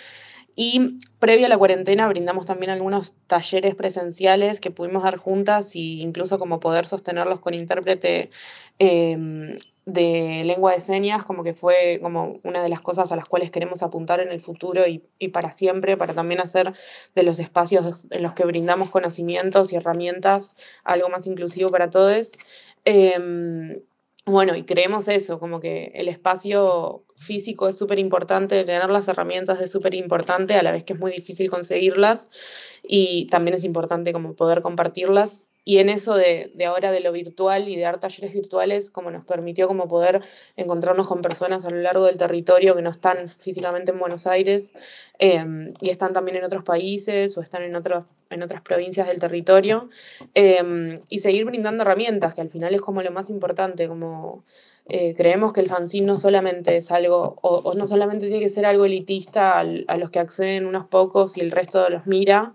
y previo a la cuarentena brindamos también algunos talleres presenciales que pudimos dar juntas e incluso como poder sostenerlos con intérprete em, de lengua de señas, como que fue como una de las cosas a las cuales queremos apuntar en el futuro y, para siempre, para también hacer de los espacios en los que brindamos conocimientos y herramientas algo más inclusivo para todos. Em, bueno, y creemos eso, como que el espacio físico es súper importante, tener las herramientas es súper importante, a la vez que es muy difícil conseguirlas y también es importante como poder compartirlas y en eso de, ahora de lo virtual y de dar talleres virtuales, como nos permitió como poder encontrarnos con personas a lo largo del territorio que no están físicamente en Buenos Aires em, y están también en otros países o están en, otros, en otras provincias del territorio, em, y seguir brindando herramientas, que al final es como lo más importante, como eh, creemos que el fanzine no solamente es algo, o, no solamente tiene que ser algo elitista a los que acceden unos pocos y el resto los mira,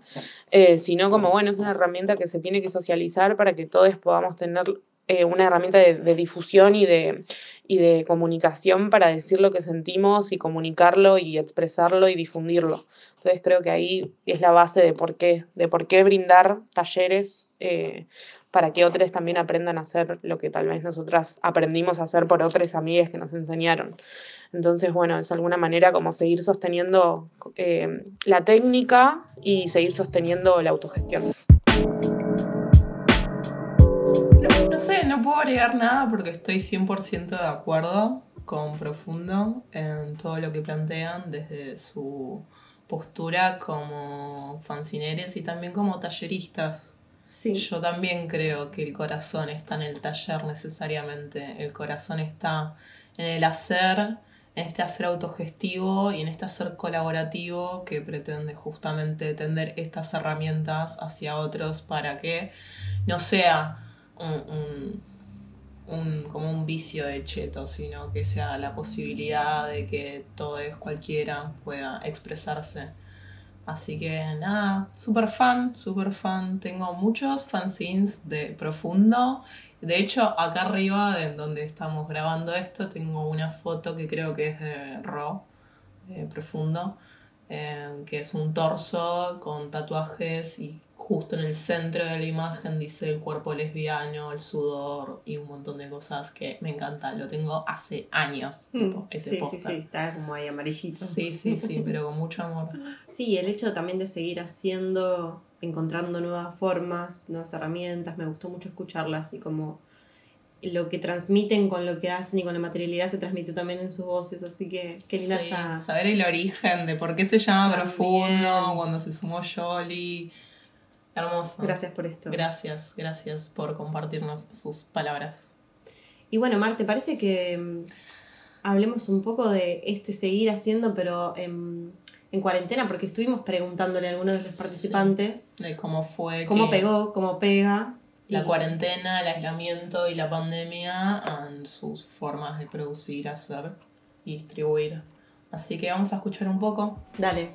eh, sino como, bueno, es una herramienta que se tiene que socializar para que todos podamos tener eh, una herramienta de, difusión y de, y de comunicación para decir lo que sentimos y comunicarlo y expresarlo y difundirlo. Entonces creo que ahí es la base de por qué, de por qué brindar talleres para que otros también aprendan a hacer lo que tal vez nosotras aprendimos a hacer por otras amigas que nos enseñaron. Entonces, bueno, es alguna manera como seguir sosteniendo eh, la técnica y seguir sosteniendo la autogestión. No, sé, no puedo agregar nada porque estoy 100% de acuerdo con Profundo en todo lo que plantean desde su postura como fancineres y también como talleristas Yo también creo que el corazón está en el taller necesariamente. El corazón está en el hacer, en este hacer autogestivo y en este hacer colaborativo que pretende justamente tender estas herramientas hacia otros para que no sea un, un, como un vicio de cheto, sino que sea la posibilidad de que todos cualquiera pueda expresarse Así que nada, super fan, super fan. Tengo muchos fanzines de profundo. De hecho, acá arriba, de donde estamos grabando esto, tengo una foto que creo que es de Ro, profundo, eh, que es un torso con tatuajes y justo en el centro de la imagen dice el cuerpo lesbiano, el sudor y un montón de cosas que me encanta. Lo tengo hace años, Mm, tipo, ese sí, sí, póster. sí, está como ahí amarillito. Sí, sí, sí, pero con mucho amor. Sí, el hecho también de seguir haciendo, encontrando nuevas formas, nuevas herramientas, me gustó mucho escucharlas y como lo que transmiten con lo que hacen y con la materialidad se transmitió también en sus voces, así que qué linda Sí, saber el origen de por qué se llama También. Profundo, cuando se sumó Jolly. Hermoso. Gracias por esto. Gracias, gracias por compartirnos sus palabras. Y bueno, Mar, ¿te parece que mm, hablemos un poco de este seguir haciendo, pero en, en cuarentena? Porque estuvimos preguntándole a algunos de los participantes De cómo fue cómo que pegó, cómo pega. la Y- cuarentena, el aislamiento y la pandemia en sus formas de producir, hacer y distribuir. Así que vamos a escuchar un poco. Dale.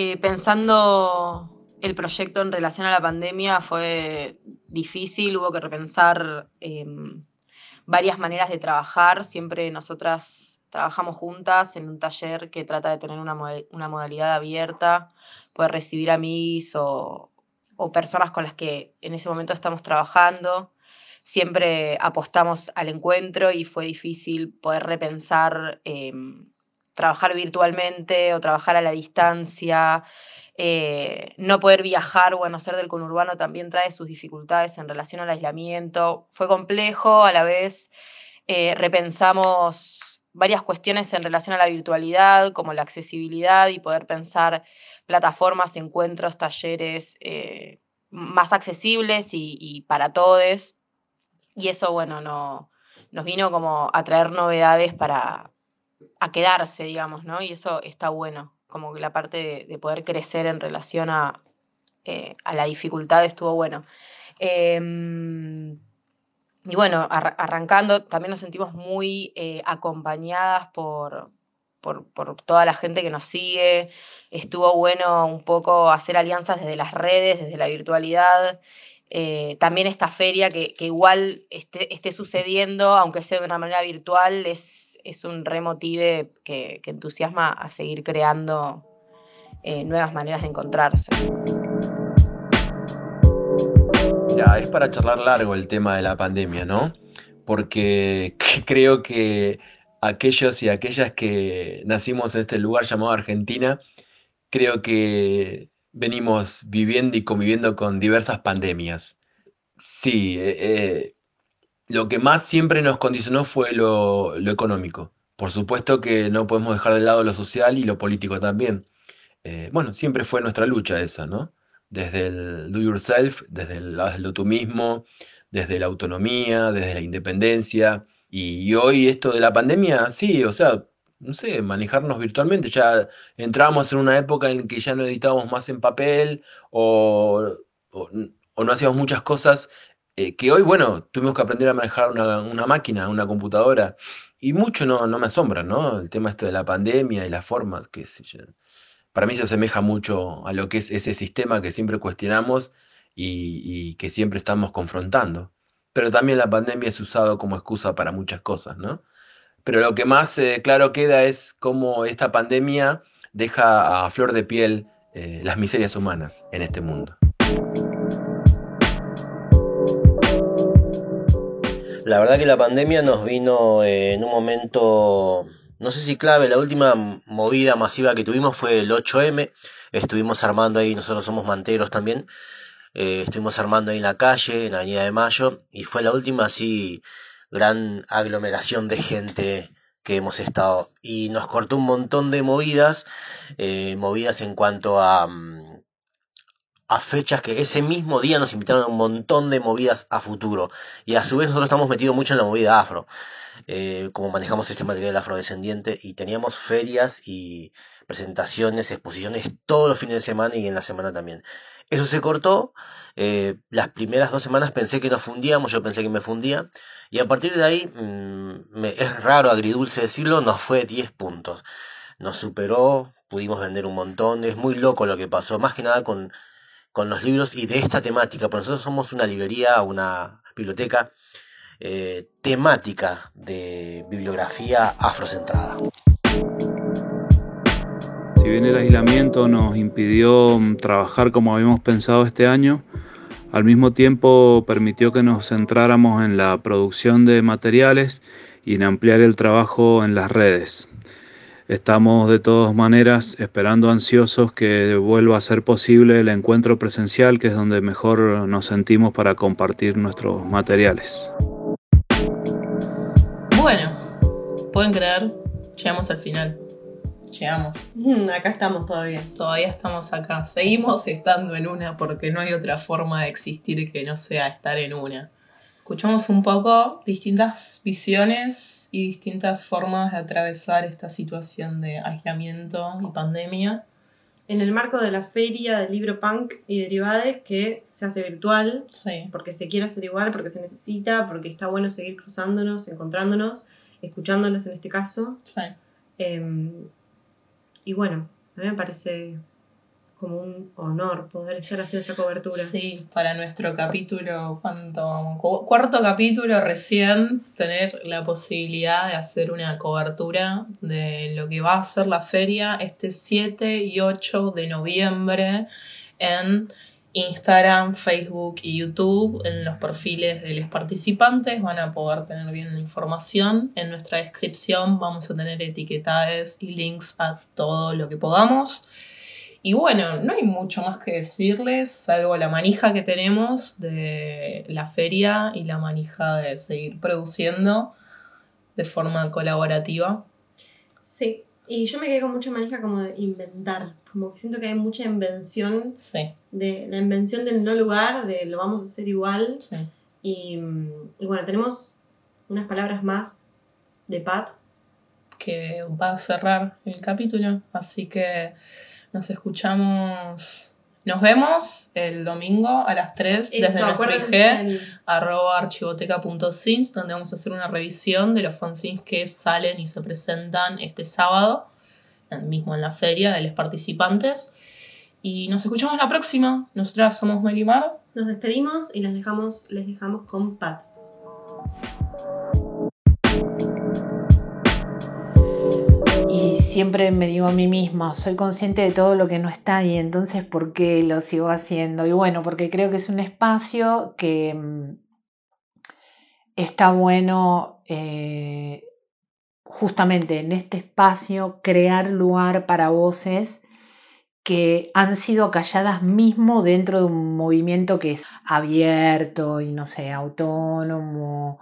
Eh, pensando el proyecto en relación a la pandemia fue difícil, hubo que repensar eh, varias maneras de trabajar. Siempre nosotras trabajamos juntas en un taller que trata de tener una, moda- una modalidad abierta, poder recibir amigos o, o personas con las que en ese momento estamos trabajando. Siempre apostamos al encuentro y fue difícil poder repensar eh, trabajar virtualmente o trabajar a la distancia, eh, no poder viajar, bueno, ser del conurbano también trae sus dificultades en relación al aislamiento. Fue complejo, a la vez eh, repensamos varias cuestiones en relación a la virtualidad, como la accesibilidad y poder pensar plataformas, encuentros, talleres eh, más accesibles y, para todos. Y eso, bueno, no, nos vino como a traer novedades para, a quedarse, digamos, ¿no? Y eso está bueno, como que la parte de, de poder crecer en relación a, eh, a la dificultad estuvo bueno. Em, y bueno, arra- arrancando, también nos sentimos muy eh, acompañadas por, por, por toda la gente que nos sigue. Estuvo bueno un poco hacer alianzas desde las redes, desde la virtualidad. Eh, también esta feria que, que igual esté, esté sucediendo, aunque sea de una manera virtual, es, es un remotive que, que entusiasma a seguir creando eh, nuevas maneras de encontrarse. Mira, es para charlar largo el tema de la pandemia, ¿no? Porque creo que aquellos y aquellas que nacimos en este lugar llamado Argentina, creo que venimos viviendo y conviviendo con diversas pandemias. Sí, eh, eh, lo que más siempre nos condicionó fue lo, económico. Por supuesto que no podemos dejar de lado lo social y lo político también. Eh, bueno, siempre fue nuestra lucha esa, ¿no? Desde el do yourself, desde el hazlo tú mismo, desde la autonomía, desde la independencia. Y, hoy esto de la pandemia, sí, o sea, no sé, manejarnos virtualmente. Ya entramos en una época en que ya no editábamos más en papel o- o no hacíamos muchas cosas eh, que hoy, bueno, tuvimos que aprender a manejar una, máquina, una computadora. Y mucho no, no me asombra, ¿no? El tema este de la pandemia y las formas, que yo. Para mí se asemeja mucho a lo que es ese sistema que siempre cuestionamos y, y que siempre estamos confrontando. Pero también la pandemia es usado como excusa para muchas cosas, ¿no? Pero lo que más eh, claro queda es cómo esta pandemia deja a flor de piel eh, las miserias humanas en este mundo. La verdad que la pandemia nos vino eh, en un momento, no sé si clave, la última movida masiva que tuvimos fue el 8M. Estuvimos armando ahí, nosotros somos manteros también. eh, estuvimos armando ahí en la calle, en la Avenida de Mayo, y fue la última así gran aglomeración de gente que hemos estado y nos cortó un montón de movidas, eh, movidas en cuanto a, mm, a fechas que ese mismo día nos invitaron a un montón de movidas a futuro y a su vez nosotros estamos metidos mucho en la movida afro, eh, como manejamos este material afrodescendiente y teníamos ferias y presentaciones, exposiciones todos los fines de semana y en la semana también. Eso se cortó. eh, las primeras dos semanas pensé que nos fundíamos, yo pensé que me fundía. Y a partir de ahí, mm, me- es raro, agridulce decirlo, nos fue 10 puntos. Nos superó, pudimos vender un montón. Es muy loco lo que pasó, más que nada con, con los libros y de esta temática. Porque nosotros somos una librería, una biblioteca eh, temática de bibliografía afrocentrada. Si bien el aislamiento nos impidió mm, trabajar como habíamos pensado este año, al mismo tiempo permitió que nos centráramos en la producción de materiales y en ampliar el trabajo en las redes. Estamos de todas maneras esperando ansiosos que vuelva a ser posible el encuentro presencial, que es donde mejor nos sentimos para compartir nuestros materiales. Bueno, pueden creer, llegamos al final. Llegamos. Mm, acá estamos todavía. Todavía estamos acá. Seguimos estando en una porque no hay otra forma de existir que no sea estar en una. Escuchamos un poco distintas visiones y distintas formas de atravesar esta situación de aislamiento y pandemia. En el marco de la feria del libro punk y derivades que se hace virtual, Sí. porque se quiere hacer igual, porque se necesita, porque está bueno seguir cruzándonos, encontrándonos, escuchándonos en este caso. Sí. Eh, y bueno, a mí me parece como un honor poder estar haciendo esta cobertura. Sí, para nuestro capítulo, ¿cuánto Cuarto capítulo recién, tener la posibilidad de hacer una cobertura de lo que va a ser la feria este 7 y 8 de noviembre en Instagram, Facebook y YouTube. En los perfiles de los participantes van a poder tener bien la información. En nuestra descripción vamos a tener etiquetadas y links a todo lo que podamos. Y bueno, no hay mucho más que decirles, salvo la manija que tenemos de la feria y la manija de seguir produciendo de forma colaborativa. Sí, y yo me quedé con mucha manija como de inventar, como que siento que hay mucha invención, Sí. de la invención del no lugar, de lo vamos a hacer igual. Y, mm, y bueno, tenemos unas palabras más de Pat. que va a cerrar el capítulo. Así que nos escuchamos. Nos vemos el domingo a las 3 Eso, desde nuestro IG, arroba archivoteca.sins, donde vamos a hacer una revisión de los fanzines que salen y se presentan este sábado, mismo en la feria, de los participantes. Y nos escuchamos la próxima. Nosotras somos Melimar. Nos despedimos y les dejamos, les dejamos con Pat. Siempre me digo a mí misma, soy consciente de todo lo que no está ahí, entonces ¿por qué lo sigo haciendo? Y bueno, porque creo que es un espacio que mm, está bueno eh, justamente en este espacio crear lugar para voces que han sido calladas mismo dentro de un movimiento que es abierto y no sé, autónomo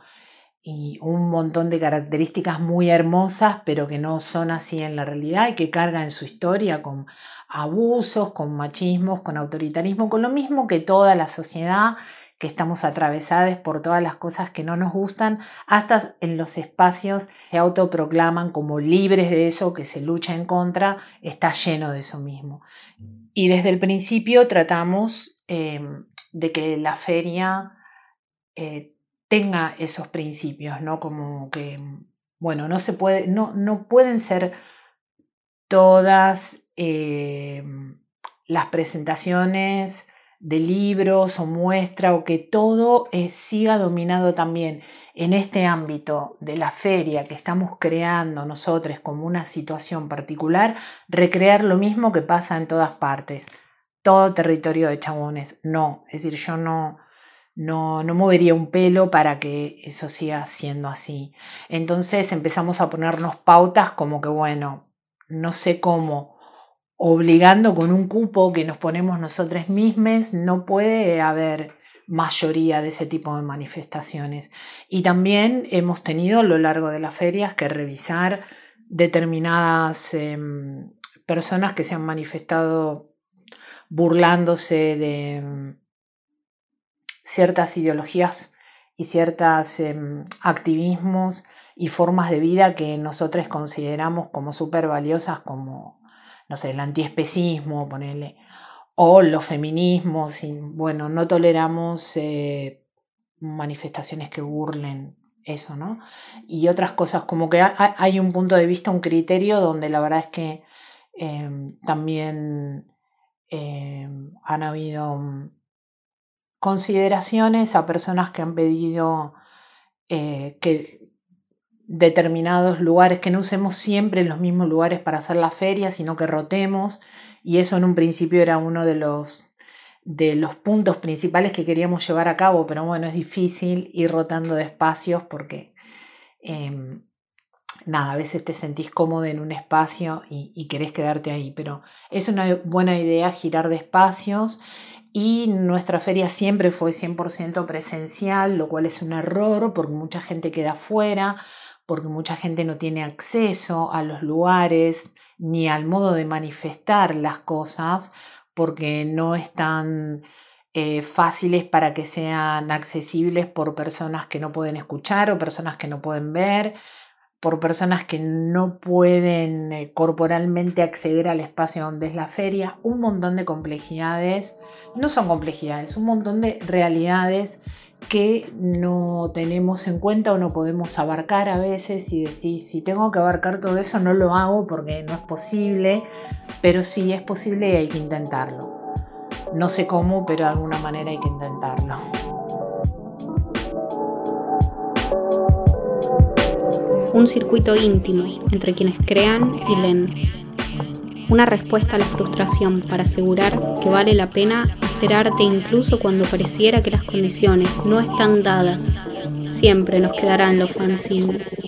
y un montón de características muy hermosas, pero que no son así en la realidad y que carga en su historia con abusos, con machismos, con autoritarismo, con lo mismo que toda la sociedad, que estamos atravesadas por todas las cosas que no nos gustan, hasta en los espacios se autoproclaman como libres de eso, que se lucha en contra, está lleno de eso mismo. Y desde el principio tratamos eh, de que la feria eh, tenga esos principios, ¿no? Como que, bueno, no se puede, no, no pueden ser todas eh, las presentaciones de libros o muestra o que todo eh, siga dominado también en este ámbito de la feria que estamos creando nosotros como una situación particular, recrear lo mismo que pasa en todas partes, todo territorio de chabones. No, es decir, yo no, no, no movería un pelo para que eso siga siendo así. Entonces empezamos a ponernos pautas como que, bueno, no sé cómo, obligando con un cupo que nos ponemos nosotros mismos, no puede haber mayoría de ese tipo de manifestaciones. Y también hemos tenido a lo largo de las ferias que revisar determinadas em, personas que se han manifestado burlándose de em, ciertas ideologías y ciertos em, activismos y formas de vida que nosotros consideramos como súper valiosas, como, no sé, el antiespecismo, ponerle, o los feminismos, bueno, no toleramos eh, manifestaciones que burlen eso, ¿no? Y otras cosas, como que hay un punto de vista, un criterio donde la verdad es que em, también em, han habido consideraciones a personas que han pedido eh, que determinados lugares, que no usemos siempre los mismos lugares para hacer la feria, sino que rotemos, y eso en un principio era uno de los de los puntos principales que queríamos llevar a cabo, pero bueno, es difícil ir rotando de espacios porque em, nada, a veces te sentís cómodo en un espacio y, y, querés quedarte ahí, pero es una buena idea girar de espacios y nuestra feria siempre fue 100% presencial, lo cual es un error porque mucha gente queda fuera, porque mucha gente no tiene acceso a los lugares ni al modo de manifestar las cosas porque no están eh, fáciles para que sean accesibles por personas que no pueden escuchar o personas que no pueden ver, por personas que no pueden eh, corporalmente acceder al espacio donde es la feria, un montón de complejidades, no son complejidades, un montón de realidades que no tenemos en cuenta o no podemos abarcar a veces y decir, si tengo que abarcar todo eso no lo hago porque no es posible, pero sí es posible y hay que intentarlo. No sé cómo, pero de alguna manera hay que intentarlo. Un circuito íntimo entre quienes crean y leen una respuesta a la frustración para asegurar que vale la pena hacer arte incluso cuando pareciera que las condiciones no están dadas. Siempre nos quedarán los fanzines.